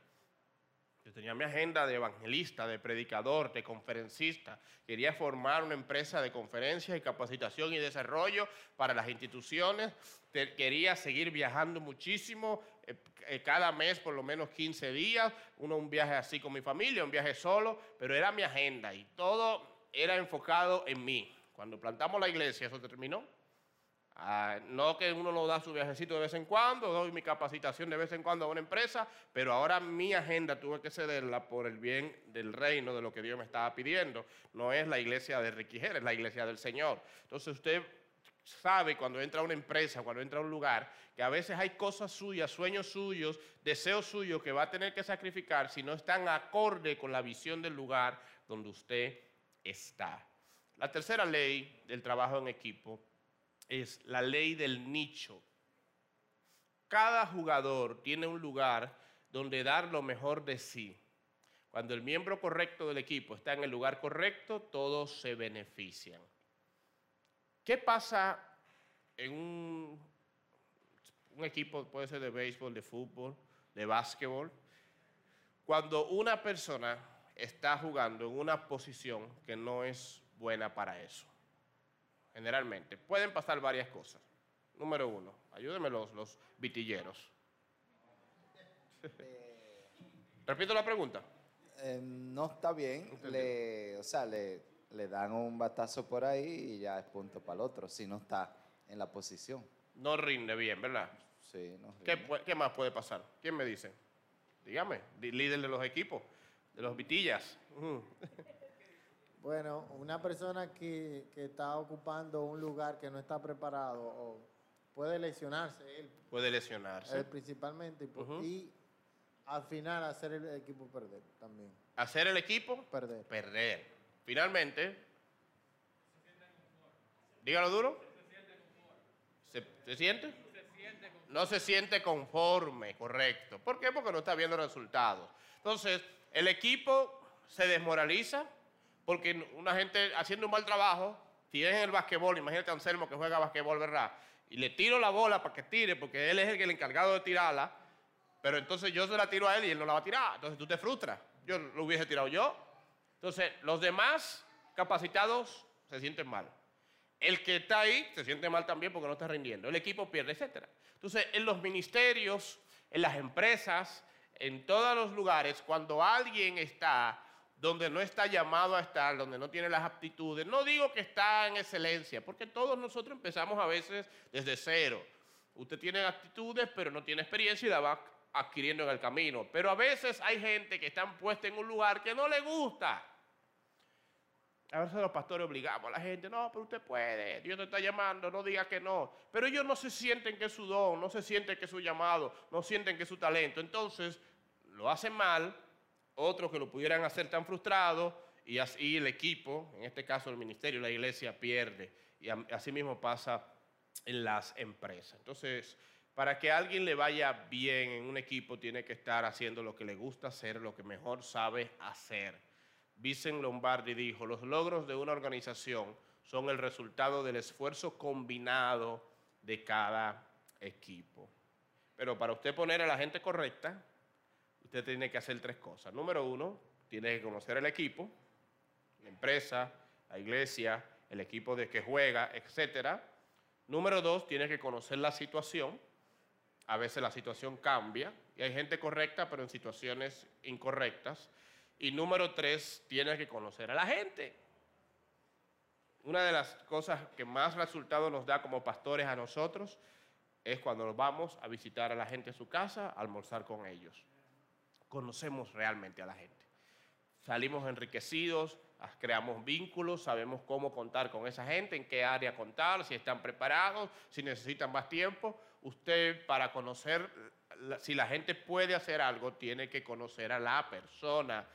Yo tenía mi agenda de evangelista, de predicador, de conferencista. Quería formar una empresa de conferencias y capacitación y desarrollo para las instituciones. Quería seguir viajando muchísimo, eh, eh, cada mes por lo menos 15 días. Uno un viaje así con mi familia, un viaje solo, pero era mi agenda y todo era enfocado en mí. Cuando plantamos la iglesia, eso terminó. Ah, no que uno no da su viajecito de vez en cuando, doy mi capacitación de vez en cuando a una empresa, pero ahora mi agenda tuve que cederla por el bien del reino, de lo que Dios me estaba pidiendo. No es la iglesia de Riquijer, es la iglesia del Señor. Entonces usted sabe cuando entra a una empresa, cuando entra a un lugar, que a veces hay cosas suyas, sueños suyos, deseos suyos que va a tener que sacrificar si no están acorde con la visión del lugar donde usted está. La tercera ley del trabajo en equipo es la ley del nicho. Cada jugador tiene un lugar donde dar lo mejor de sí. Cuando el miembro correcto del equipo está en el lugar correcto, todos se benefician. ¿Qué pasa en un, equipo, puede ser de béisbol, de fútbol, de básquetbol, cuando una persona está jugando en una posición que no es buena para eso? Generalmente. Pueden pasar varias cosas. Número uno, ayúdenme los, los vitilleros. Repito la pregunta. Eh, no está bien. Le, o sea, le, le, dan un batazo por ahí y ya es punto para el otro, si no está en la posición. No rinde bien, ¿verdad? Sí, no rinde. ¿Qué, ¿Qué, más puede pasar? ¿Quién me dice? Dígame, líder de los equipos, de los vitillas. Bueno, una persona que, está ocupando un lugar que no está preparado puede lesionarse él. Puede lesionarse. Él principalmente. Y al final hacer el equipo perder también. ¿Hacer el equipo? Perder. Perder. Finalmente. Dígalo duro. ¿Se, ¿Se siente? No se siente conforme, correcto. ¿Por qué? Porque no está viendo resultados. Entonces, el equipo se desmoraliza porque una gente haciendo un mal trabajo, si es en el basquetbol, imagínate a Anselmo que juega basquetbol, ¿verdad? Y le tiro la bola para que tire, porque él es el, el encargado de tirarla, pero entonces yo se la tiro a él y él no la va a tirar. Entonces tú te frustras. Yo lo hubiese tirado yo. Entonces, los demás capacitados se sienten mal. El que está ahí se siente mal también porque no está rindiendo. El equipo pierde, etc. Entonces, en los ministerios, en las empresas, en todos los lugares, cuando alguien está donde no está llamado a estar, donde no tiene las aptitudes. No digo que está en excelencia, porque todos nosotros empezamos a veces desde cero. Usted tiene aptitudes, pero no tiene experiencia y la va adquiriendo en el camino. Pero a veces hay gente que está puesta en un lugar que no le gusta. A veces los pastores obligamos a la gente, no, pero usted puede, Dios te está llamando, no diga que no. Pero ellos no se sienten que es su don, no se sienten que es su llamado, no sienten que es su talento. Entonces, lo hacen mal otros que lo pudieran hacer tan frustrado y así el equipo, en este caso el ministerio, la iglesia pierde. Y así mismo pasa en las empresas. Entonces, para que alguien le vaya bien en un equipo, tiene que estar haciendo lo que le gusta hacer, lo que mejor sabe hacer. Vicen Lombardi dijo, los logros de una organización son el resultado del esfuerzo combinado de cada equipo. Pero para usted poner a la gente correcta, usted tiene que hacer tres cosas. Número uno, tiene que conocer el equipo, la empresa, la iglesia, el equipo de que juega, etc. Número dos, tiene que conocer la situación. A veces la situación cambia y hay gente correcta, pero en situaciones incorrectas. Y número tres, tiene que conocer a la gente. Una de las cosas que más resultado nos da como pastores a nosotros es cuando vamos a visitar a la gente a su casa, almorzar con ellos conocemos realmente a la gente. Salimos enriquecidos, creamos vínculos, sabemos cómo contar con esa gente, en qué área contar, si están preparados, si necesitan más tiempo. Usted para conocer si la gente puede hacer algo, tiene que conocer a la persona,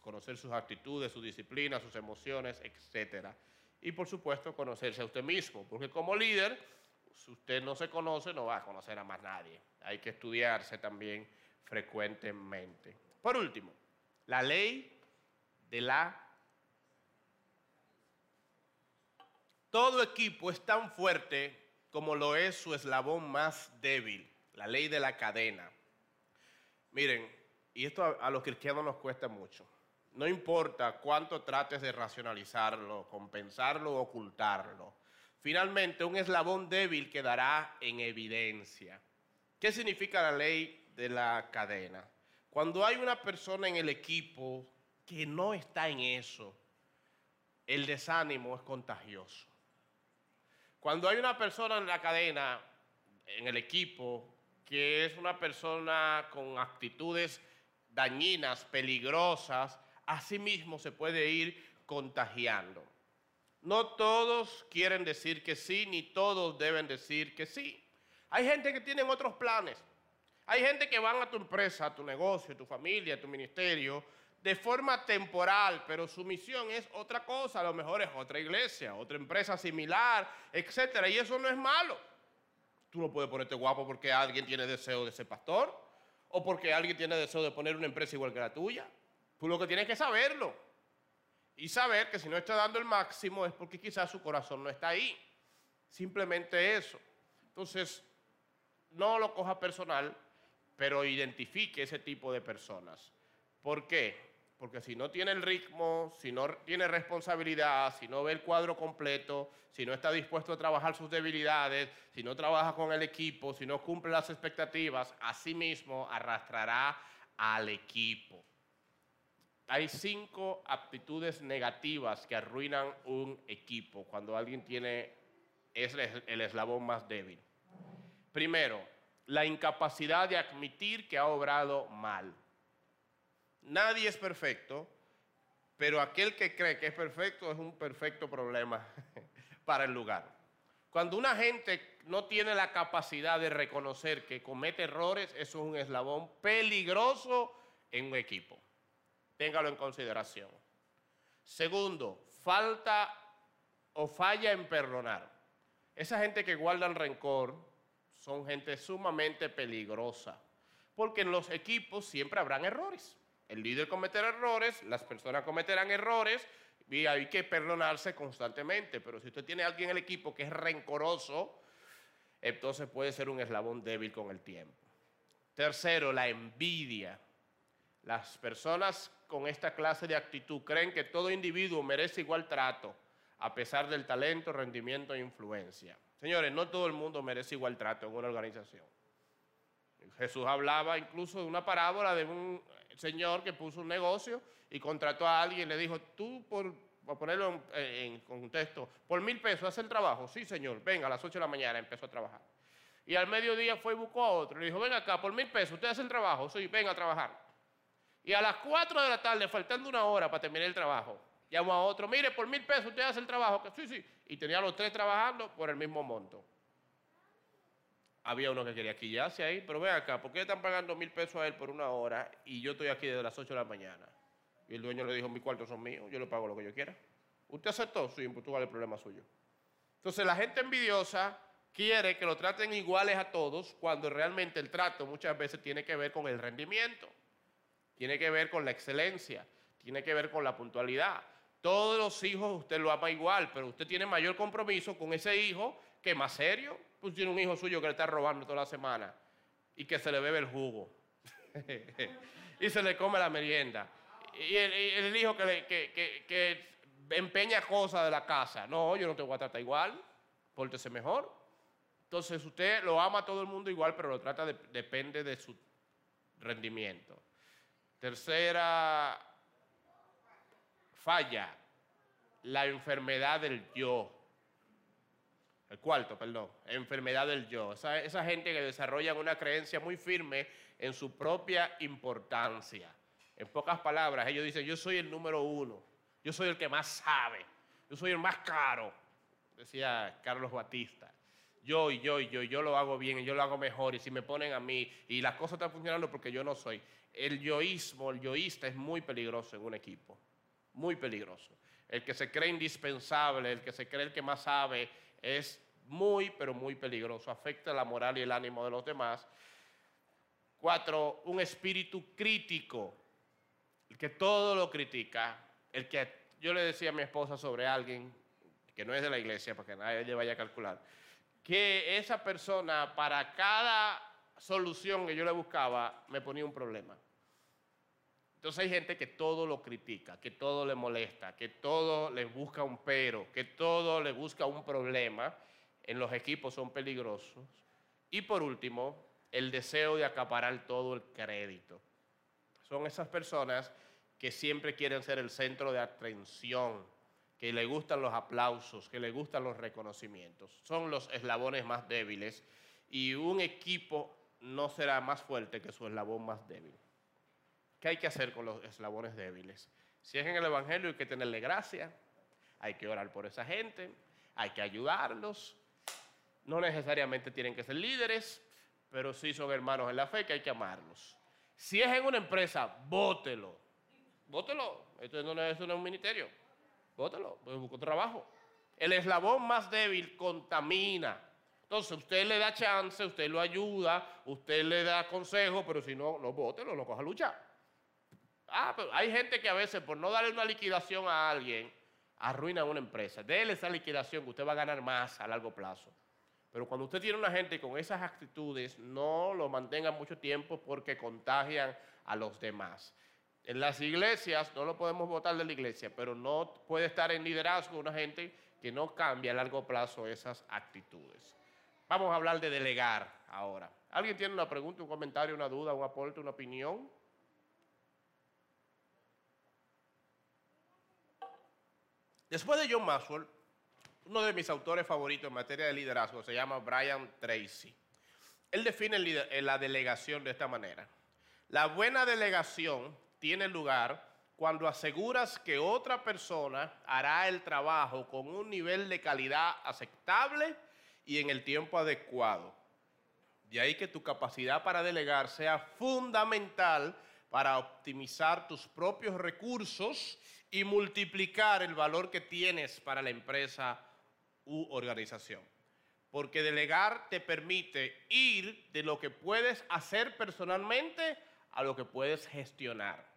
conocer sus actitudes, su disciplina, sus emociones, etc. Y por supuesto conocerse a usted mismo, porque como líder, si usted no se conoce, no va a conocer a más nadie. Hay que estudiarse también frecuentemente. Por último, la ley de la... Todo equipo es tan fuerte como lo es su eslabón más débil, la ley de la cadena. Miren, y esto a, a los cristianos nos cuesta mucho. No importa cuánto trates de racionalizarlo, compensarlo o ocultarlo. Finalmente, un eslabón débil quedará en evidencia. ¿Qué significa la ley de la cadena? Cuando hay una persona en el equipo que no está en eso, el desánimo es contagioso. Cuando hay una persona en la cadena, en el equipo, que es una persona con actitudes dañinas, peligrosas, asimismo se puede ir contagiando. No todos quieren decir que sí, ni todos deben decir que sí. Hay gente que tiene otros planes. Hay gente que van a tu empresa, a tu negocio, a tu familia, a tu ministerio, de forma temporal, pero su misión es otra cosa, a lo mejor es otra iglesia, otra empresa similar, etcétera, y eso no es malo. Tú no puedes ponerte guapo porque alguien tiene deseo de ser pastor o porque alguien tiene deseo de poner una empresa igual que la tuya. Tú lo que tienes que saberlo y saber que si no está dando el máximo es porque quizás su corazón no está ahí. Simplemente eso. Entonces, no lo coja personal, pero identifique ese tipo de personas. ¿Por qué? Porque si no tiene el ritmo, si no tiene responsabilidad, si no ve el cuadro completo, si no está dispuesto a trabajar sus debilidades, si no trabaja con el equipo, si no cumple las expectativas, así mismo arrastrará al equipo. Hay cinco aptitudes negativas que arruinan un equipo cuando alguien tiene es el eslabón más débil. Primero, la incapacidad de admitir que ha obrado mal. Nadie es perfecto, pero aquel que cree que es perfecto es un perfecto problema para el lugar. Cuando una gente no tiene la capacidad de reconocer que comete errores, eso es un eslabón peligroso en un equipo. Téngalo en consideración. Segundo, falta o falla en perdonar. Esa gente que guardan rencor son gente sumamente peligrosa, porque en los equipos siempre habrán errores. El líder cometerá errores, las personas cometerán errores y hay que perdonarse constantemente. Pero si usted tiene a alguien en el equipo que es rencoroso, entonces puede ser un eslabón débil con el tiempo. Tercero, la envidia. Las personas con esta clase de actitud creen que todo individuo merece igual trato, a pesar del talento, rendimiento e influencia. Señores, no todo el mundo merece igual trato en una organización. Jesús hablaba incluso de una parábola de un señor que puso un negocio y contrató a alguien y le dijo, tú por, ponerlo en, contexto, por mil pesos hace el trabajo. Sí, señor, venga, a las 8 de la mañana empezó a trabajar. Y al mediodía fue y buscó a otro. Le dijo, venga acá, por mil pesos, usted hace el trabajo. Sí, venga a trabajar. Y a las 4 de la tarde, faltando una hora para terminar el trabajo, llamó a otro, mire, por mil pesos usted hace el trabajo. Sí, sí. Y tenía los tres trabajando por el mismo monto. Había uno que quería quillarse ahí, pero ven acá, ¿por qué están pagando mil pesos a él por una hora y yo estoy aquí desde las 8 de la mañana? Y el dueño le dijo, mis cuartos son míos, yo le pago lo que yo quiera. ¿Usted aceptó? Sí, pues tú el problema suyo. Entonces la gente envidiosa quiere que lo traten iguales a todos cuando realmente el trato muchas veces tiene que ver con el rendimiento, tiene que ver con la excelencia, tiene que ver con la puntualidad. Todos los hijos usted lo ama igual, pero usted tiene mayor compromiso con ese hijo que más serio pues tiene un hijo suyo que le está robando toda la semana y que se le bebe el jugo y se le come la merienda. Y el, hijo que, que, empeña cosas de la casa. No, yo no te voy a tratar igual, pórtese mejor. Entonces usted lo ama a todo el mundo igual, pero lo trata depende de su rendimiento. Tercera falla, la enfermedad del yo. El cuarto, perdón, enfermedad del yo. Esa, gente que desarrolla una creencia muy firme en su propia importancia. En pocas palabras, ellos dicen, yo soy el número uno, yo soy el que más sabe, yo soy el más caro, decía Carlos Batista. Yo y yo y yo, yo lo hago bien y yo lo hago mejor y si me ponen a mí y las cosas están funcionando porque yo no soy. El yoísmo, el yoísta es muy peligroso en un equipo, muy peligroso. El que se cree indispensable, el que se cree el que más sabe, es muy, pero muy peligroso. Afecta la moral y el ánimo de los demás. Cuatro, un espíritu crítico, el que todo lo critica, el que yo le decía a mi esposa sobre alguien que no es de la iglesia, para que nadie le vaya a calcular, que esa persona para cada solución que yo le buscaba me ponía un problema. Entonces hay gente que todo lo critica, que todo le molesta, que todo le busca un pero, que todo le busca un problema. En los equipos son peligrosos. Y por último, el deseo de acaparar todo el crédito. Son esas personas que siempre quieren ser el centro de atención, que le gustan los aplausos, que le gustan los reconocimientos. Son los eslabones más débiles y un equipo no será más fuerte que su eslabón más débil. ¿Qué hay que hacer con los eslabones débiles? Si es en el Evangelio hay que tenerle gracia, hay que orar por esa gente, hay que ayudarlos. No necesariamente tienen que ser líderes, pero sí son hermanos en la fe que hay que amarlos. Si es en una empresa, bótelo. Bótelo. Esto no es, un ministerio. Bótelo. Pues busco trabajo. El eslabón más débil contamina. Entonces, usted le da chance, usted lo ayuda, usted le da consejo, pero si no, no bótelo, no coja lucha. Ah, pero hay gente que a veces por no darle una liquidación a alguien, arruina una empresa. Déle esa liquidación que usted va a ganar más a largo plazo. Pero cuando usted tiene una gente con esas actitudes, no lo mantenga mucho tiempo porque contagian a los demás. En las iglesias, no lo podemos votar de la iglesia, pero no puede estar en liderazgo una gente que no cambia a largo plazo esas actitudes. Vamos a hablar de delegar ahora. ¿Alguien tiene una pregunta, un comentario, una duda, un aporte, una opinión? Después de John Maxwell, uno de mis autores favoritos en materia de liderazgo se llama Brian Tracy. Él define la delegación de esta manera. La buena delegación tiene lugar cuando aseguras que otra persona hará el trabajo con un nivel de calidad aceptable y en el tiempo adecuado. De ahí que tu capacidad para delegar sea fundamental para optimizar tus propios recursos y multiplicar el valor que tienes para la empresa u organización. Porque delegar te permite ir de lo que puedes hacer personalmente a lo que puedes gestionar.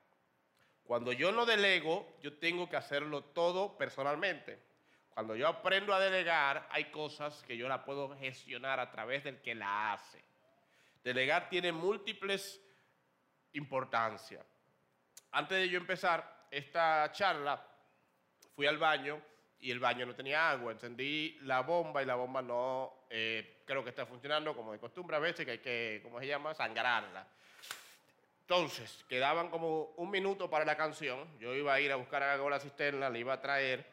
Cuando yo no delego, yo tengo que hacerlo todo personalmente. Cuando yo aprendo a delegar, hay cosas que yo la puedo gestionar a través del que la hace. Delegar tiene múltiples importancias. Antes de yo empezar, esta charla, fui al baño y el baño no tenía agua. Encendí la bomba y la bomba no eh, creo que está funcionando como de costumbre a veces, que hay que, ¿cómo se llama?, sangrarla. Entonces, quedaban como un minuto para la canción. Yo iba a ir a buscar a la cisterna, la iba a traer,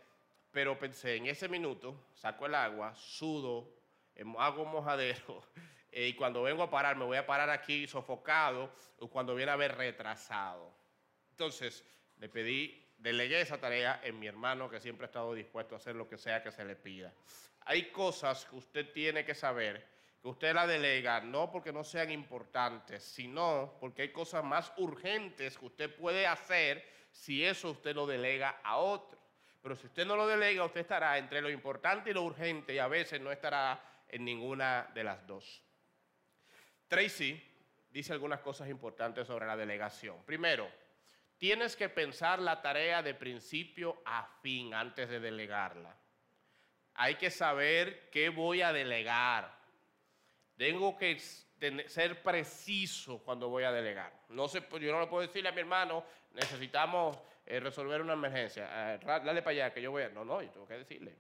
pero pensé, en ese minuto saco el agua, sudo, em, hago un mojadero, eh, y cuando vengo a parar, me voy a parar aquí sofocado, o cuando viene a ver retrasado. Entonces, le pedí, delegué esa tarea en mi hermano que siempre ha estado dispuesto a hacer lo que sea que se le pida. Hay cosas que usted tiene que saber, que usted la delega no porque no sean importantes, sino porque hay cosas más urgentes que usted puede hacer si eso usted lo delega a otro. Pero si usted no lo delega, usted estará entre lo importante y lo urgente y a veces no estará en ninguna de las dos. Tracy dice algunas cosas importantes sobre la delegación. Primero, Tienes que pensar la tarea de principio a fin antes de delegarla. Hay que saber qué voy a delegar. Tengo que ser preciso cuando voy a delegar. No sé, yo no le puedo decirle a mi hermano, necesitamos eh, resolver una emergencia. Eh, dale para allá que yo voy a... No, no, yo tengo que decirle.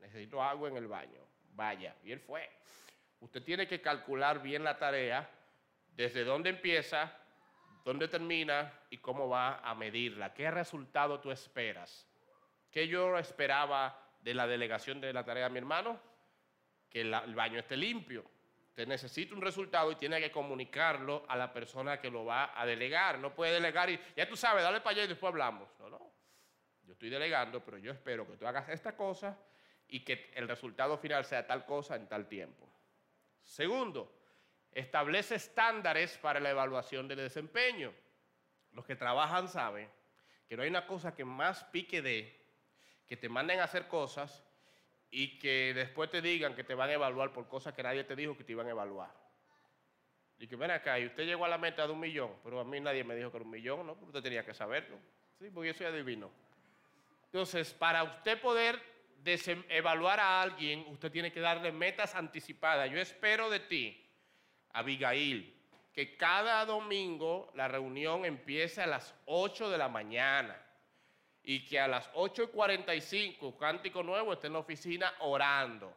Necesito agua en el baño. Vaya. Y él fue. Usted tiene que calcular bien la tarea, desde dónde empieza, dónde termina y cómo va a medirla. ¿Qué resultado tú esperas? ¿Qué yo esperaba de la delegación de la tarea de mi hermano? Que el baño esté limpio. Usted necesita un resultado y tiene que comunicarlo a la persona que lo va a delegar. No puede delegar y ya tú sabes, dale para allá y después hablamos. No, no. Yo estoy delegando, pero yo espero que tú hagas esta cosa y que el resultado final sea tal cosa en tal tiempo. Segundo, establece estándares para la evaluación del desempeño. Los que trabajan saben que no hay una cosa que más pique de que te manden a hacer cosas y que después te digan que te van a evaluar por cosas que nadie te dijo que te iban a evaluar. Y que ven acá, y usted llegó a la meta de un millón, pero a mí nadie me dijo que era un millón, ¿no? Usted tenía que saberlo. Sí, porque yo soy adivino. Entonces, para usted poder evaluar a alguien, usted tiene que darle metas anticipadas. Yo espero de ti, Abigail, que cada domingo la reunión empiece a las 8 de la mañana y que a las 8 y 45, Cántico Nuevo, esté en la oficina orando.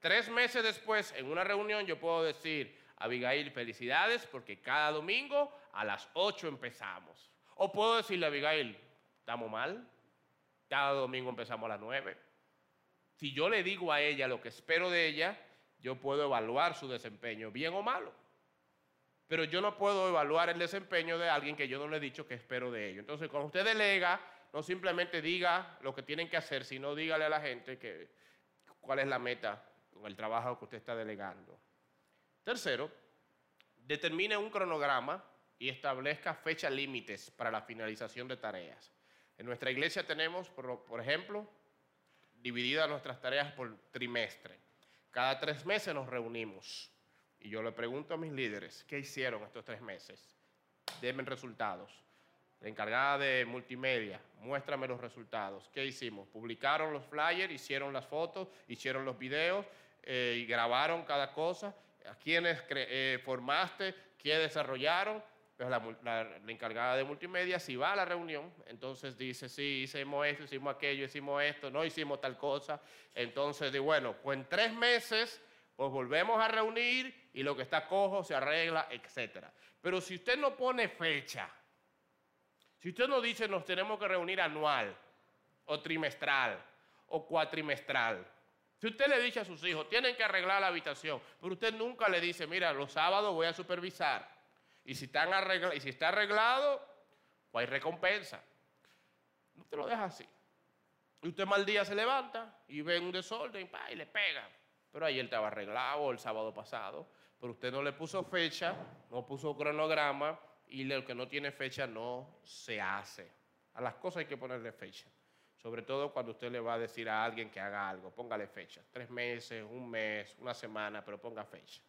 Tres meses después, en una reunión, yo puedo decir, Abigail, felicidades porque cada domingo a las 8 empezamos. O puedo decirle, Abigail, ¿estamos mal? Cada domingo empezamos a las 9. Si yo le digo a ella lo que espero de ella, yo puedo evaluar su desempeño, bien o malo. Pero yo no puedo evaluar el desempeño de alguien que yo no le he dicho que espero de ellos. Entonces, cuando usted delega, no simplemente diga lo que tienen que hacer, sino dígale a la gente que, cuál es la meta con el trabajo que usted está delegando. Tercero, determine un cronograma y establezca fechas límites para la finalización de tareas. En nuestra iglesia tenemos, por, por ejemplo, divididas nuestras tareas por trimestre. Cada tres meses nos reunimos y yo le pregunto a mis líderes, ¿qué hicieron estos tres meses? Denme resultados. La encargada de multimedia, muéstrame los resultados. ¿Qué hicimos? Publicaron los flyers, hicieron las fotos, hicieron los videos eh, y grabaron cada cosa. ¿A quiénes eh, formaste? ¿Qué desarrollaron? La, la- encargada de multimedia, si va a la reunión, entonces dice, sí, hicimos esto, hicimos aquello, hicimos esto, no hicimos tal cosa. Entonces, di, bueno, pues en tres meses, pues volvemos a reunir y lo que está cojo se arregla, etc. Pero si usted no pone fecha, si usted no dice nos tenemos que reunir anual, o trimestral, o cuatrimestral, si usted le dice a sus hijos, tienen que arreglar la habitación, pero usted nunca le dice, mira, los sábados voy a supervisar, y si, y está arreglado, pues hay recompensa. No te lo deja así. Y usted mal día se levanta y ve un desorden pa, y le pega. Pero ayer estaba arreglado el sábado pasado, pero usted no le puso fecha, no puso cronograma y lo que no tiene fecha no se hace. A las cosas hay que ponerle fecha. Sobre todo cuando usted le va a decir a alguien que haga algo, póngale fecha. Tres meses, un mes, una semana, pero ponga fecha.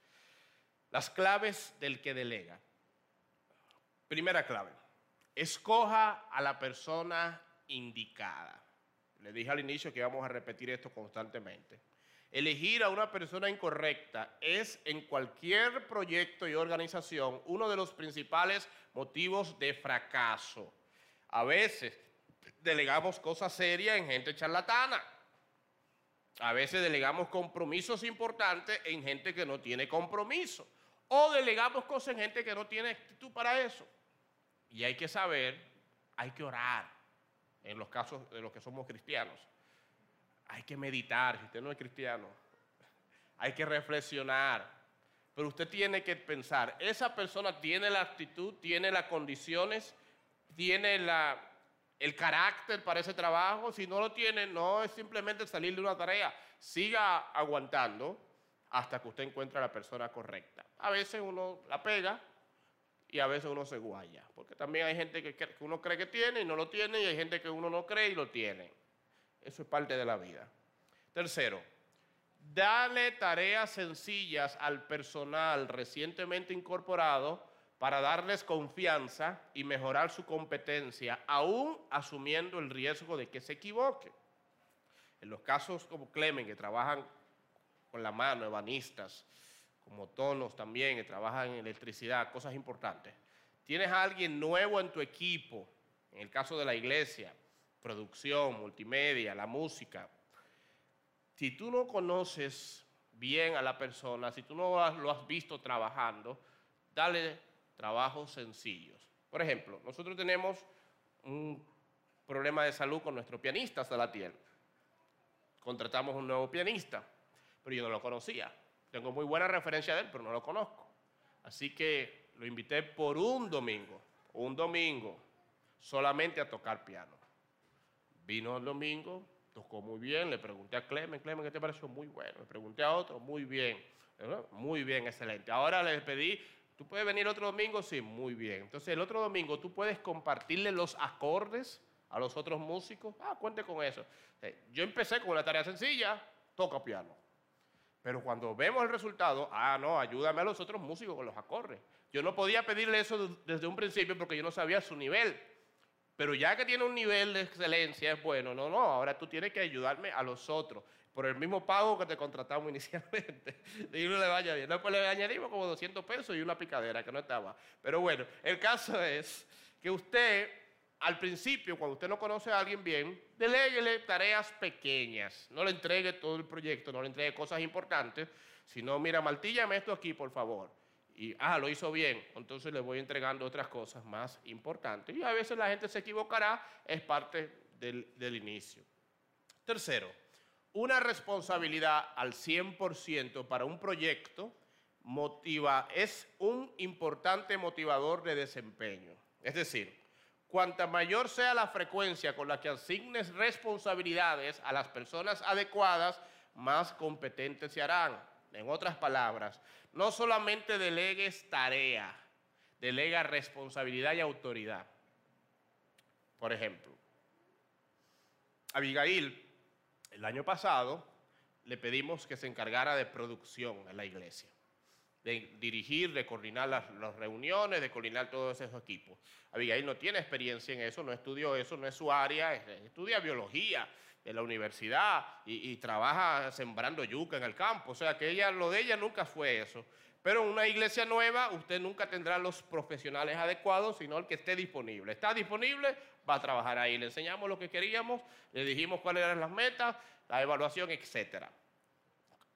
Las claves del que delega. Primera clave, escoja a la persona indicada. Le dije al inicio que vamos a repetir esto constantemente. Elegir a una persona incorrecta es en cualquier proyecto y organización uno de los principales motivos de fracaso. A veces delegamos cosas serias en gente charlatana. A veces delegamos compromisos importantes en gente que no tiene compromiso. O delegamos cosas en gente que no tiene actitud para eso. Y hay que saber, hay que orar en los casos de los que somos cristianos. Hay que meditar, si usted no es cristiano. Hay que reflexionar. Pero usted tiene que pensar, esa persona tiene la actitud, tiene las condiciones, tiene el carácter para ese trabajo. Si no lo tiene, no es simplemente salir de una tarea. Siga aguantando hasta que usted encuentre a la persona correcta. A veces uno la pega y a veces uno se guaya. Porque también hay gente que, que uno cree que tiene y no lo tiene, y hay gente que uno no cree y lo tiene. Eso es parte de la vida. Tercero, dale tareas sencillas al personal recientemente incorporado para darles confianza y mejorar su competencia, aún asumiendo el riesgo de que se equivoque. En los casos como Clemen, que trabajan con la mano, ebanistas, como tonos también, que trabajan en electricidad, cosas importantes. Tienes a alguien nuevo en tu equipo, en el caso de la iglesia, producción, multimedia, la música. Si tú no conoces bien a la persona, si tú no lo has visto trabajando, dale trabajos sencillos. Por ejemplo, nosotros tenemos un problema de salud con nuestro pianista Salatiel. Contratamos un nuevo pianista, pero yo no lo conocía. Tengo muy buena referencia de él, pero no lo conozco. Así que lo invité por un domingo, un domingo, solamente a tocar piano. Vino el domingo, tocó muy bien, le pregunté a Clemen, Clemen, ¿qué te pareció? Muy bueno. Le pregunté a otro, muy bien. ¿verdad? Muy bien, excelente. Ahora les pedí, ¿tú puedes venir otro domingo? Sí, muy bien. Entonces el otro domingo tú puedes compartirle los acordes a los otros músicos. Ah, cuente con eso. Eh, Yo empecé con una tarea sencilla, toca piano. Pero cuando vemos el resultado, ah, no, ayúdame a los otros músicos con los acordes. Yo no podía pedirle eso de- desde un principio porque yo no sabía su nivel. Pero ya que tiene un nivel de excelencia, es bueno. No, no, ahora tú tienes que ayudarme a los otros por el mismo pago que te contratamos inicialmente. Y no le vaya bien. Después le añadimos como 200 pesos y una picadera que no estaba. Pero bueno, el caso es que usted, al principio, cuando usted no conoce a alguien bien, deléguele tareas pequeñas. No le entregue todo el proyecto, no le entregue cosas importantes, sino, mira, martíllame esto aquí, por favor. Y, ah, lo hizo bien, entonces le voy entregando otras cosas más importantes. Y a veces la gente se equivocará, es parte del, del inicio. Tercero, una responsabilidad al 100% para un proyecto motiva, es un importante motivador de desempeño. Es decir, cuanta mayor sea la frecuencia con la que asignes responsabilidades a las personas adecuadas, más competentes se harán. En otras palabras, no solamente delegues tarea, delega responsabilidad y autoridad. Por ejemplo, Abigail, el año pasado, le pedimos que se encargara de producción en la iglesia, de dirigir, de coordinar las, reuniones, de coordinar todos esos equipos. Abigail no tiene experiencia en eso, no estudió eso, no es su área, estudia biología, en la universidad y, trabaja sembrando yuca en el campo. O sea que ella, lo de ella nunca fue eso. Pero en una iglesia nueva usted nunca tendrá los profesionales adecuados, sino el que esté disponible. Está disponible, va a trabajar ahí. Le enseñamos lo que queríamos, le dijimos cuáles eran las metas, la evaluación, etc.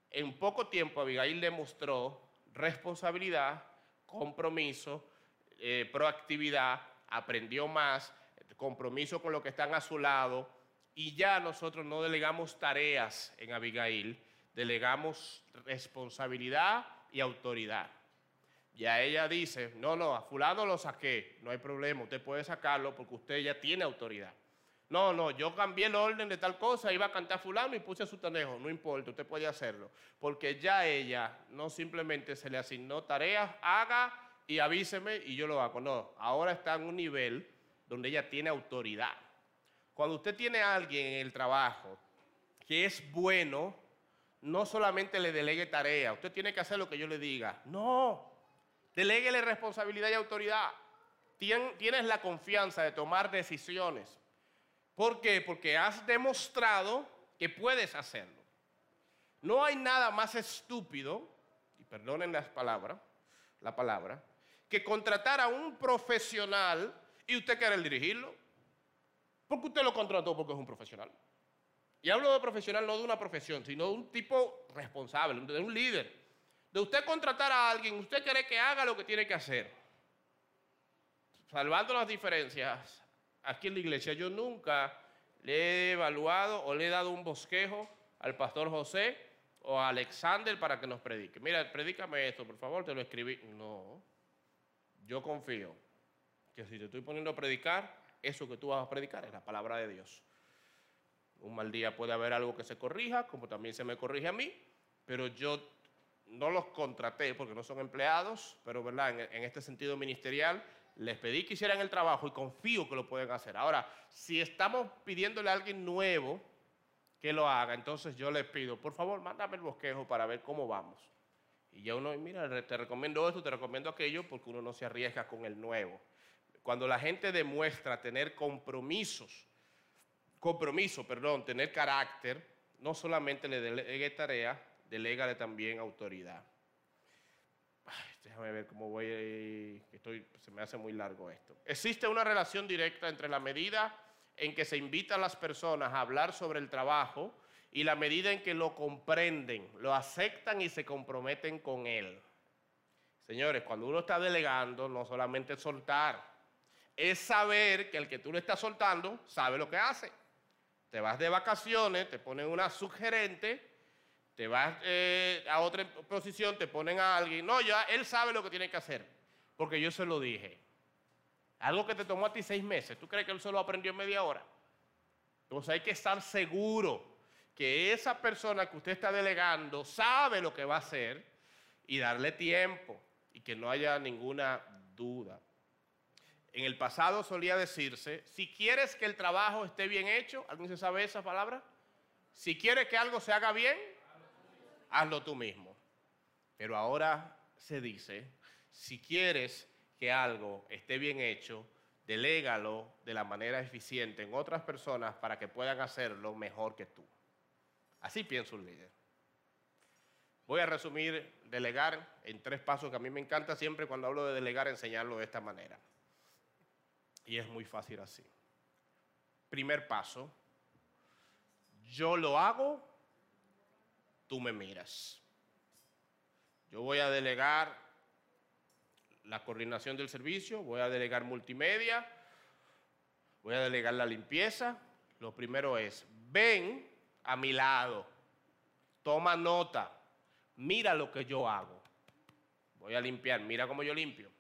En poco tiempo Abigail demostró responsabilidad, compromiso, eh, proactividad, aprendió más, compromiso con lo que están a su lado, y ya nosotros no delegamos tareas en Abigail, delegamos responsabilidad y autoridad. Ya ella dice, no, no, a fulano lo saqué, no hay problema, usted puede sacarlo porque usted ya tiene autoridad. No, no, yo cambié el orden de tal cosa, iba a cantar fulano y puse su tanejo, no importa, usted puede hacerlo. Porque ya ella no simplemente se le asignó tareas, haga y avíseme y yo lo hago. No, ahora está en un nivel donde ella tiene autoridad. Cuando usted tiene a alguien en el trabajo que es bueno, no solamente le delegue tarea, usted tiene que hacer lo que yo le diga. No, deleguele responsabilidad y autoridad. Tienes la confianza de tomar decisiones. ¿Por qué? Porque has demostrado que puedes hacerlo. No hay nada más estúpido, y perdonen las palabras, la palabra, que contratar a un profesional y usted querer dirigirlo. Porque usted lo contrató porque es un profesional. Y hablo de profesional no de una profesión, sino de un tipo responsable, de un líder. De usted contratar a alguien, usted quiere que haga lo que tiene que hacer. Salvando las diferencias, aquí en la iglesia yo nunca le he evaluado o le he dado un bosquejo al pastor José o a Alexander para que nos predique. Mira, predícame esto, por favor, te lo escribí. No, yo confío que si te estoy poniendo a predicar, eso que tú vas a predicar es la palabra de Dios. Un mal día puede haber algo que se corrija, como también se me corrige a mí, pero yo no los contraté porque no son empleados, pero ¿verdad? En, este sentido ministerial les pedí que hicieran el trabajo y confío que lo pueden hacer. Ahora, si estamos pidiéndole a alguien nuevo que lo haga, entonces yo les pido, por favor, mándame el bosquejo para ver cómo vamos. Y ya uno, mira, te recomiendo esto, te recomiendo aquello, porque uno no se arriesga con el nuevo cuando la gente demuestra tener compromisos, compromiso, perdón, tener carácter, no solamente le delegue tarea, delegale también autoridad. Déjame ver cómo voy, estoy, se me hace muy largo esto. Existe una relación directa entre la medida en que se invita a las personas a hablar sobre el trabajo y la medida en que lo comprenden, lo aceptan y se comprometen con él. Señores, cuando uno está delegando, no solamente soltar, es saber que el que tú le estás soltando sabe lo que hace. Te vas de vacaciones, te ponen una sugerente, te vas eh, a otra posición, te ponen a alguien. No, ya él sabe lo que tiene que hacer, porque yo se lo dije. Algo que te tomó a ti seis meses, ¿tú crees que él solo aprendió en media hora? Entonces hay que estar seguro que esa persona que usted está delegando sabe lo que va a hacer y darle tiempo y que no haya ninguna duda. En el pasado solía decirse, si quieres que el trabajo esté bien hecho, ¿alguien se sabe esa palabra? Si quieres que algo se haga bien, hazlo tú mismo. Pero ahora se dice, si quieres que algo esté bien hecho, delégalo de la manera eficiente en otras personas para que puedan hacerlo mejor que tú. Así piensa un líder. Voy a resumir delegar en tres pasos que a mí me encanta siempre cuando hablo de delegar enseñarlo de esta manera. Y es muy fácil así. Primer paso, yo lo hago, tú me miras. Yo voy a delegar la coordinación del servicio, voy a delegar multimedia, voy a delegar la limpieza. Lo primero es, ven a mi lado, toma nota, mira lo que yo hago. Voy a limpiar, mira cómo yo limpio.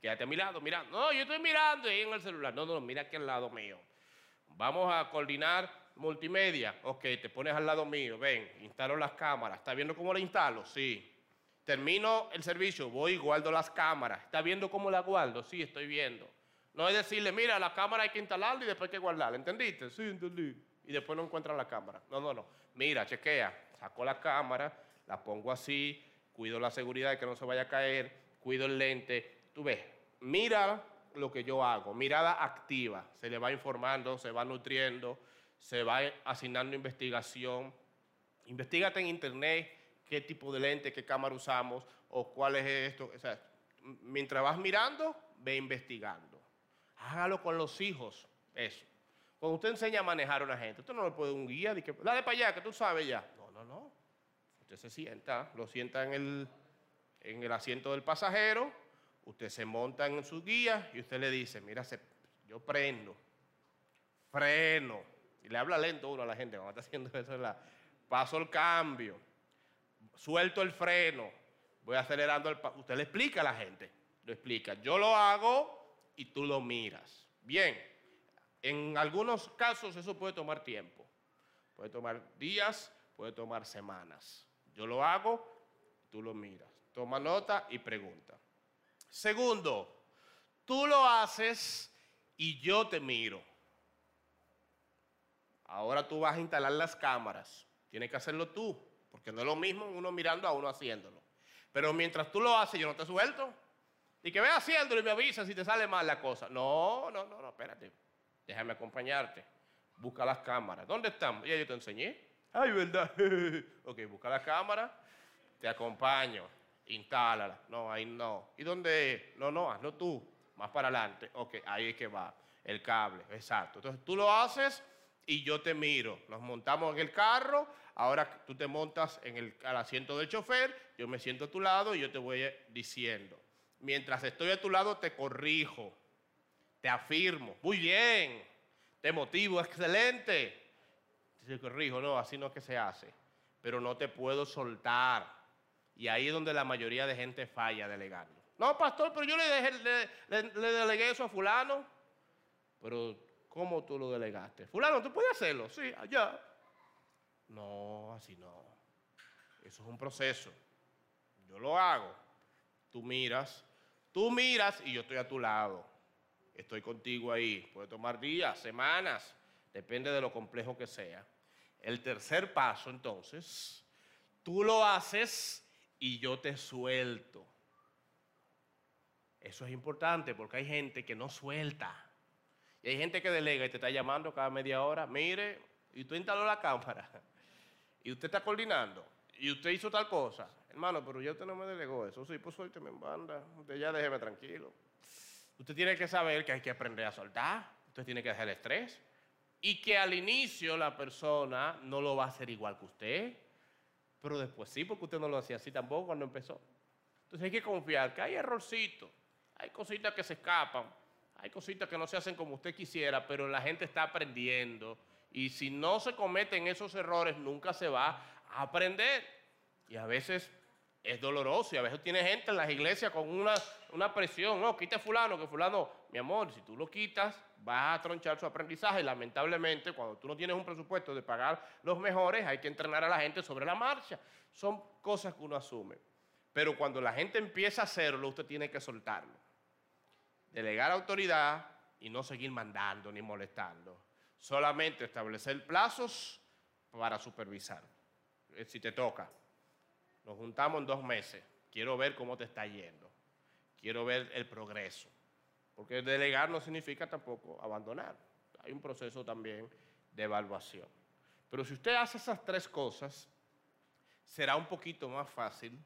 Quédate a mi lado, mira. No, yo estoy mirando ahí en el celular. No, no, mira aquí al lado mío. Vamos a coordinar multimedia. Ok, te pones al lado mío. Ven, instalo las cámaras. ¿Está viendo cómo la instalo? Sí. Termino el servicio, voy y guardo las cámaras. ¿Está viendo cómo las guardo? Sí, estoy viendo. No es decirle, mira, la cámara hay que instalarla y después hay que guardarla. ¿Entendiste? Sí, entendí. Y después no encuentran la cámara. No, no, no. Mira, chequea. Saco la cámara, la pongo así, cuido la seguridad de que no se vaya a caer, cuido el lente. Tú ves, mira lo que yo hago, mirada activa. Se le va informando, se va nutriendo, se va asignando investigación. Investígate en internet qué tipo de lente, qué cámara usamos o cuál es esto. O sea, mientras vas mirando, ve investigando. Hágalo con los hijos, eso. Cuando usted enseña a manejar a una gente, usted no le puede un guía, de que, dale para allá, que tú sabes ya. No, no, no. Usted se sienta, lo sienta en el, en el asiento del pasajero, usted se monta en su guía y usted le dice, mira, yo prendo, freno, y le habla lento uno a la gente cuando está haciendo eso, la, paso el cambio, suelto el freno, voy acelerando el Usted le explica a la gente, lo explica. Yo lo hago y tú lo miras. Bien, en algunos casos eso puede tomar tiempo. Puede tomar días, puede tomar semanas. Yo lo hago, tú lo miras. Toma nota y pregunta. Segundo, tú lo haces y yo te miro. Ahora tú vas a instalar las cámaras. Tienes que hacerlo tú, porque no es lo mismo uno mirando a uno haciéndolo. Pero mientras tú lo haces, yo no te suelto. Y que ve haciéndolo y me avisas si te sale mal la cosa. No, no, no, no, espérate. Déjame acompañarte. Busca las cámaras. ¿Dónde están? Ya yo te enseñé. Ay, ¿verdad? ok, busca la cámara. Te acompaño. Instálala. No, ahí no. ¿Y dónde? No, no, hazlo tú. Más para adelante. Ok, ahí es que va. El cable. Exacto. Entonces tú lo haces y yo te miro. Nos montamos en el carro. Ahora tú te montas en el asiento del chofer. Yo me siento a tu lado y yo te voy diciendo. Mientras estoy a tu lado, te corrijo te afirmo, muy bien, te motivo, excelente. Te corrijo, no, así no es que se hace, pero no te puedo soltar. Y ahí es donde la mayoría de gente falla delegando. No, pastor, pero yo le, le, delegué eso a fulano. Pero, ¿cómo tú lo delegaste? Fulano, ¿tú puedes hacerlo? Sí, allá. No, así no. Eso es un proceso. Yo lo hago. Tú miras, tú miras y yo estoy a tu lado estoy contigo ahí. Puede tomar días, semanas, depende de lo complejo que sea. El tercer paso, entonces, tú lo haces y yo te suelto. Eso es importante porque hay gente que no suelta. Y hay gente que delega y te está llamando cada media hora. Mire, y tú instaló la cámara. Y usted está coordinando. Y usted hizo tal cosa. Hermano, pero ya usted no me delegó eso. Sí, pues suélteme en banda. Usted ya déjeme tranquilo. Usted tiene que saber que hay que aprender a soltar, usted tiene que dejar el estrés y que al inicio la persona no lo va a hacer igual que usted, pero después sí, porque usted no lo hacía así tampoco cuando empezó. Entonces hay que confiar que hay errorcitos, hay cositas que se escapan, hay cositas que no se hacen como usted quisiera, pero la gente está aprendiendo y si no se cometen esos errores nunca se va a aprender. Y a veces es doloroso y a veces tiene gente en las iglesias con una, una presión, no, quita fulano, que fulano, mi amor, si tú lo quitas, vas a tronchar su aprendizaje y lamentablemente cuando tú no tienes un presupuesto de pagar los mejores, hay que entrenar a la gente sobre la marcha. Son cosas que uno asume. Pero cuando la gente empieza a hacerlo, usted tiene que soltarlo. Delegar autoridad y no seguir mandando ni molestando. Solamente establecer plazos para supervisar. Eh, si te toca. Nos juntamos en dos meses. Quiero ver cómo te está yendo. Quiero ver el progreso. porque delegar no significa tampoco abandonar. Hay un proceso también de evaluación. Pero si usted hace esas tres cosas, será un poquito más fácil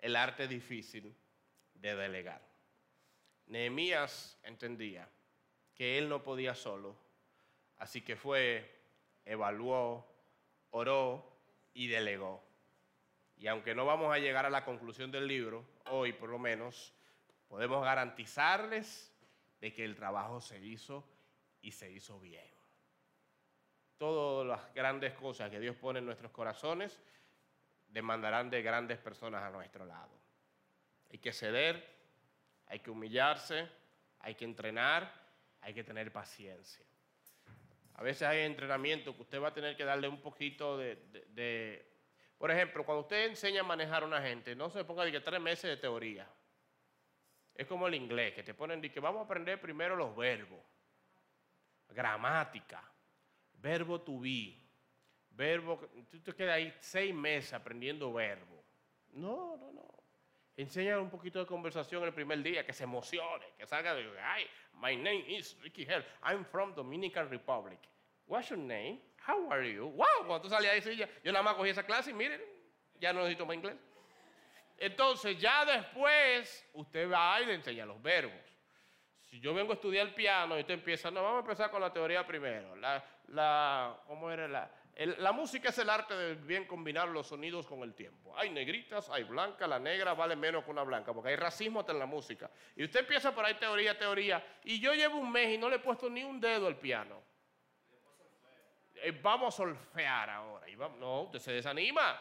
el arte difícil de delegar. Nehemías entendía que él no podía solo, así que fue, evaluó, oró y delegó. Y aunque no vamos a llegar a la conclusión del libro, hoy por lo menos, podemos garantizarles de que el trabajo se hizo y se hizo bien. Todas las grandes cosas que Dios pone en nuestros corazones demandarán de grandes personas a nuestro lado. Hay que ceder, hay que humillarse, hay que entrenar, hay que tener paciencia. A veces hay entrenamiento que usted va a tener que darle un poquito de, de por ejemplo, cuando usted enseña a manejar a una gente, no se ponga de que tres meses de teoría. Es como el inglés, que te ponen de que vamos a aprender primero los verbos, gramática, verbo to be, verbo, tú te quedas ahí seis meses aprendiendo verbo. No, no, no. Enseña un poquito de conversación el primer día, que se emocione, que salga de, ay, my name is Ricky Hell, I'm from Dominican Republic. What's your name? How are you? Wow, cuando tú salías ahí, yo nada más cogí esa clase y miren, ya no necesito más inglés. Entonces, ya después, usted va y le enseña los verbos. Si yo vengo a estudiar piano y usted empieza, no, vamos a empezar con la teoría primero. La, la, ¿Cómo era la? La música es el arte de bien combinar los sonidos con el tiempo. Hay negritas, hay blancas, la negra vale menos que una blanca, porque hay racismo hasta en la música. Y usted empieza por ahí teoría, teoría, y yo llevo un mes y no le he puesto ni un dedo al piano. Eh, vamos a solfear ahora. No, usted se desanima.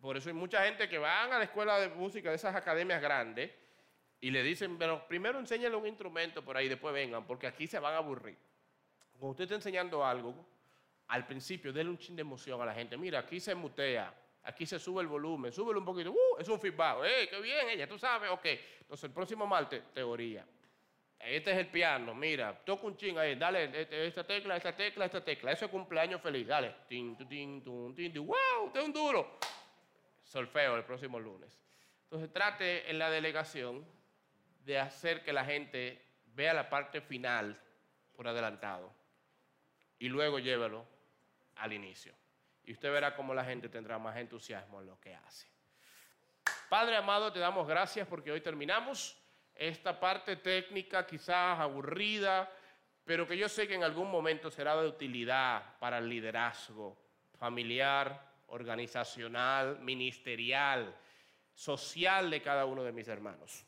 Por eso hay mucha gente que van a la escuela de música de esas academias grandes y le dicen, pero primero enséñale un instrumento por ahí, después vengan, porque aquí se van a aburrir. Cuando usted está enseñando algo, al principio, déle un chin de emoción a la gente. Mira, aquí se mutea, aquí se sube el volumen, súbelo un poquito. Uh, es un feedback. ¡Eh, qué bien ella! Tú sabes, ok. Entonces, el próximo martes, teoría. Este es el piano, mira, toca un ching ahí, dale este, esta tecla, esta tecla, esta tecla. Eso es cumpleaños feliz, dale. Tin, tin, tin, tin, ¡Wow! Usted es un duro. Solfeo el próximo lunes. Entonces, trate en la delegación de hacer que la gente vea la parte final por adelantado y luego llévelo al inicio. Y usted verá cómo la gente tendrá más entusiasmo en lo que hace. Padre amado, te damos gracias porque hoy terminamos esta parte técnica quizás aburrida, pero que yo sé que en algún momento será de utilidad para el liderazgo familiar, organizacional, ministerial, social de cada uno de mis hermanos.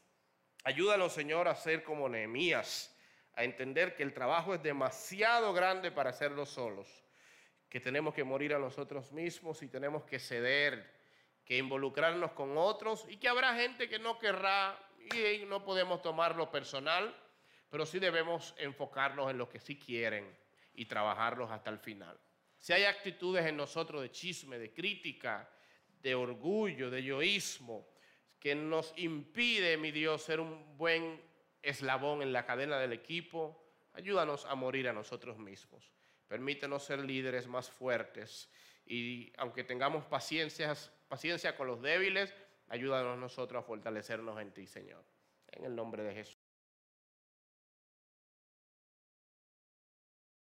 Ayúdanos, Señor, a ser como Nehemías, a entender que el trabajo es demasiado grande para hacerlo solos, que tenemos que morir a nosotros mismos y tenemos que ceder, que involucrarnos con otros y que habrá gente que no querrá y no podemos tomarlo personal, pero sí debemos enfocarnos en lo que sí quieren y trabajarlos hasta el final. Si hay actitudes en nosotros de chisme, de crítica, de orgullo, de yoísmo, que nos impide, mi Dios, ser un buen eslabón en la cadena del equipo, ayúdanos a morir a nosotros mismos. Permítenos ser líderes más fuertes y aunque tengamos paciencia, paciencia con los débiles, ayúdanos nosotros a fortalecernos en ti, Señor. En el nombre de Jesús.